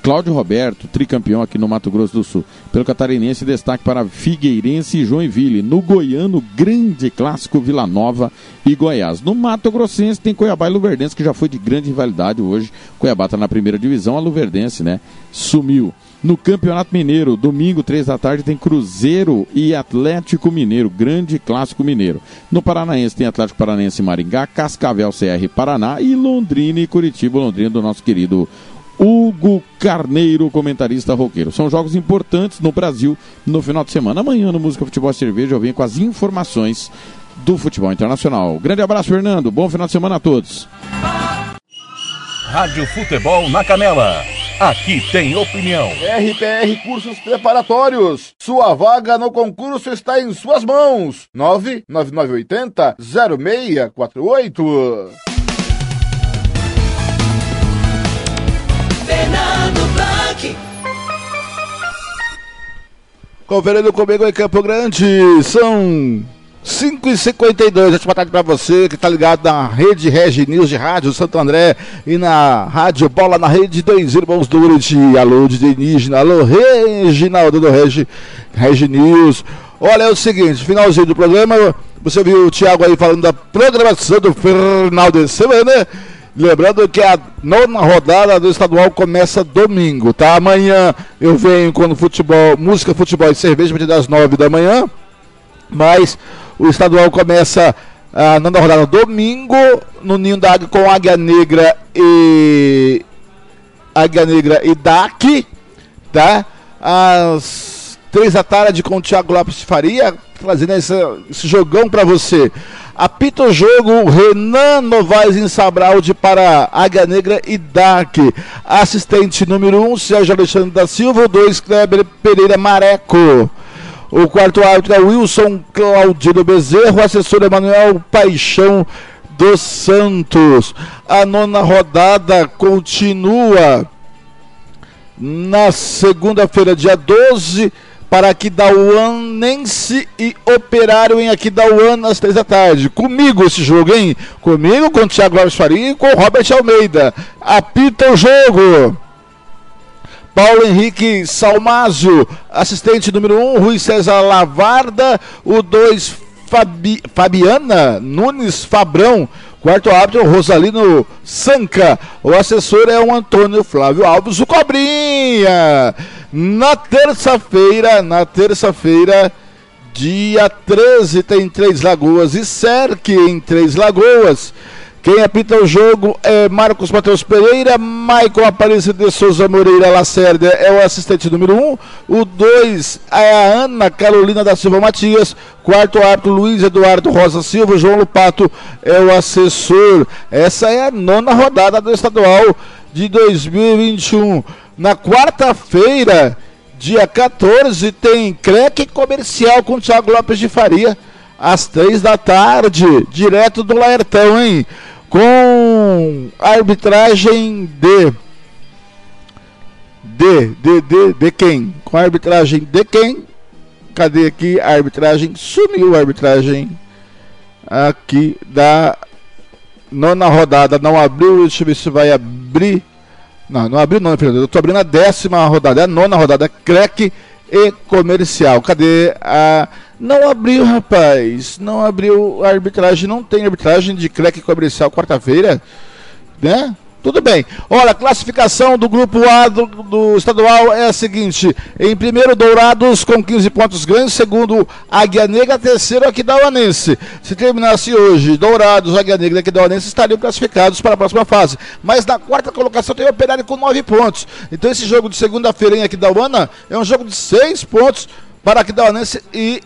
Cláudio Roberto, tricampeão aqui no Mato Grosso do Sul. Pelo catarinense, destaque para Figueirense e Joinville. No Goiano, grande clássico Vila Nova e Goiás. No Mato Grossense tem Cuiabá e Luverdense, que já foi de grande rivalidade hoje. Cuiabá está na primeira divisão, a Luverdense, né, sumiu. No Campeonato Mineiro, domingo, três da tarde, tem Cruzeiro e Atlético Mineiro, grande clássico mineiro. No Paranaense tem Atlético Paranaense Maringá, Cascavel, CR Paraná e Londrina e Curitiba, Londrina do nosso querido Hugo Carneiro, comentarista roqueiro. São jogos importantes no Brasil no final de semana. Amanhã no Música Futebol e Cerveja eu venho com as informações do futebol internacional. Grande abraço, Fernando. Bom final de semana a todos. Rádio Futebol na Canela. Aqui tem opinião. RPR Cursos Preparatórios. Sua vaga no concurso está em suas mãos. 99980 0648. Fernando Blanc. Conferindo comigo em Campo Grande, são 5h52, ótima tarde para você que está ligado na rede Regi News de Rádio Santo André e na Rádio Bola na rede Dois Irmãos do Uriti. Alô, de Indígena, alô, Reginaldo do Regi, Regi News. Olha, é o seguinte, finalzinho do programa, você viu o Thiago aí falando da programação do final de semana. Lembrando que a nona rodada do estadual começa domingo, tá? Amanhã eu venho com futebol, música, futebol e cerveja a partir das nove da manhã. Mas o estadual começa a nona rodada domingo no Ninho da Águia com Águia Negra e Águia Negra e DAC, tá? Às três da tarde com o Thiago Lopes Faria, trazendo esse, esse jogão para você. Apita o jogo Renan Novaes em Sabralde para Águia Negra e Dark. Assistente número 1, um, Sérgio Alexandre da Silva. 2, Kleber Pereira Mareco. O quarto árbitro é Wilson Claudino Bezerro. Assessor Emanuel Paixão dos Santos. A nona rodada continua na segunda-feira, dia 12, para Aquidauanense e Operário em Aquidauana às três da tarde. Comigo esse jogo, hein? Comigo, com o Thiago Alves Faria e com o Robert Almeida. Apita o jogo. Paulo Henrique Salmásio, assistente número 1, um, Rui César Lavarda, o 2, Fabi, Fabiana Nunes Fabrão, quarto árbitro, Rosalino Sanca, o assessor é o Antônio Flávio Alves, o Cobrinha. Na terça-feira, na terça-feira, dia 13, tem Três Lagoas e Cerque em Três Lagoas. Quem apita o jogo é Marcos Matheus Pereira, Maicon Aparecido de Souza Moreira Lacerda é o assistente número 1, um. o 2 é a Ana Carolina da Silva Matias, quarto árbitro Luiz Eduardo Rosa Silva, João Lupato é o assessor. Essa é a nona rodada do estadual de 2021. Na quarta-feira, dia 14, tem creque comercial com Thiago Lopes de Faria às três da tarde, direto do Laertão, hein? Com arbitragem de de, de, de, de quem? Com arbitragem de quem? Cadê aqui a arbitragem? Sumiu a arbitragem aqui da nona rodada. Não abriu, deixa eu ver se vai abrir. Não, não abriu não, Fernando. Eu tô abrindo a décima rodada, é a nona rodada, CREC e comercial. Cadê a não abriu, rapaz. Não abriu a arbitragem. Não tem arbitragem de CREC comercial quarta-feira. Né? Tudo bem. Olha, a classificação do grupo A do, do, estadual é a seguinte: em primeiro, Dourados com 15 pontos ganhos. Segundo, Águia Negra. Terceiro, Aquidauanense. Se terminasse hoje, Dourados, Águia Negra e Aquidauanense estariam classificados para a próxima fase. Mas na quarta colocação tem o Operário com 9 pontos. Então esse jogo de segunda-feira em Aquidauana é um jogo de 6 pontos para Aquidauanense e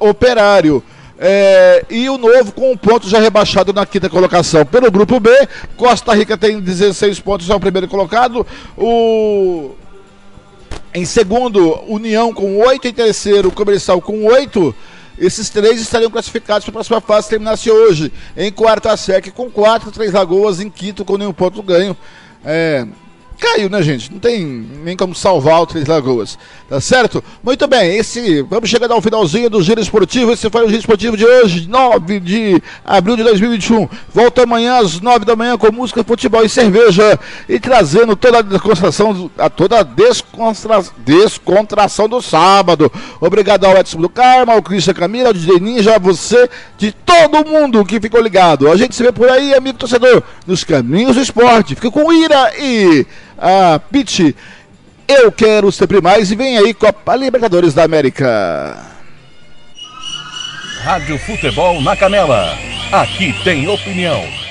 Operário. É, e o Novo com um ponto já rebaixado na quinta colocação. Pelo grupo B, Costa Rica tem 16 pontos, é o primeiro colocado. O em segundo, União com 8. Em terceiro, Comercial com 8. Esses três estariam classificados para a próxima fase, terminasse hoje. Em quarto, a SEC com 4. Três Lagoas em quinto com nenhum ponto ganho. É, caiu, né, gente? Não tem nem como salvar o Três Lagoas, tá certo? Muito bem, esse vamos chegando ao finalzinho do Giro Esportivo. Esse foi o Giro Esportivo de hoje, 9 de abril de 2021. Volta amanhã às 9 da manhã com música, futebol e cerveja e trazendo toda a descontração, a toda a descontra, descontração do sábado. Obrigado ao Edson do Carmo, ao Christian Camila, ao DJ Ninja, a você, de todo mundo que ficou ligado. A gente se vê por aí, amigo torcedor, nos caminhos do esporte. Fica com ira e a Pit. Eu quero sempre mais e vem aí Copa Libertadores da América. Rádio Futebol na Canela. Aqui tem opinião.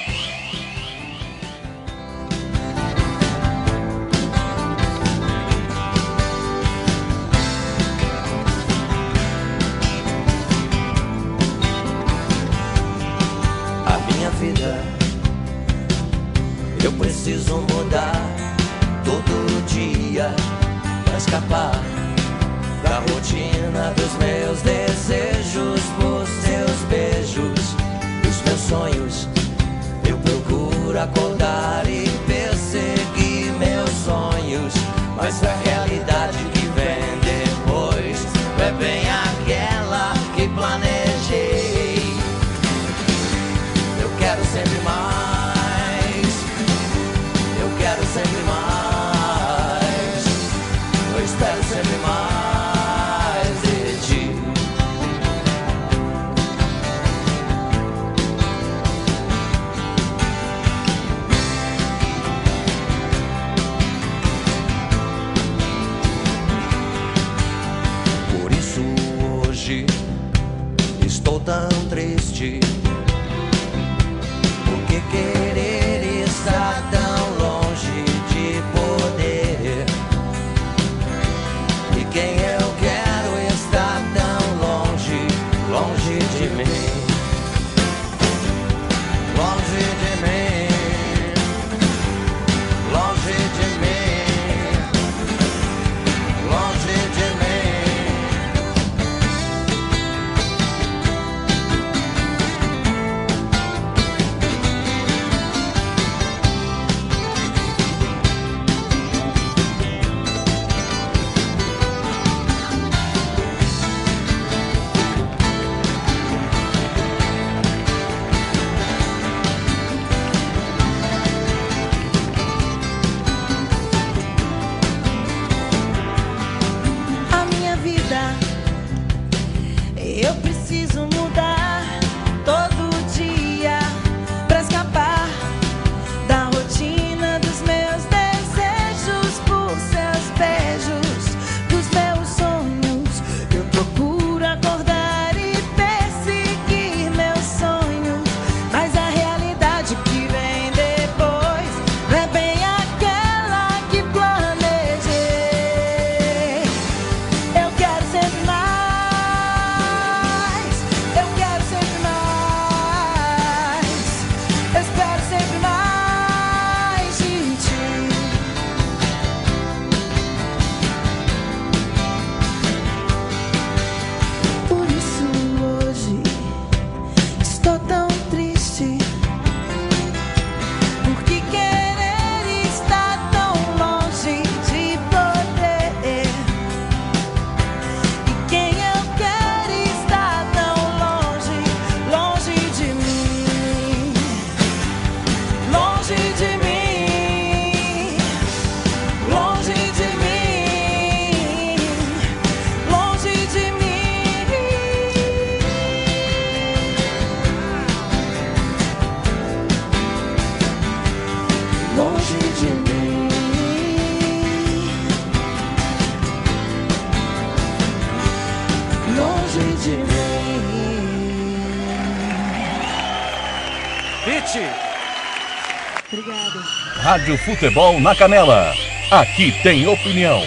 Rádio Futebol na Canela. Aqui tem opinião.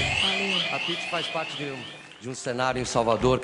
A Pete faz parte de um, de um cenário em Salvador que é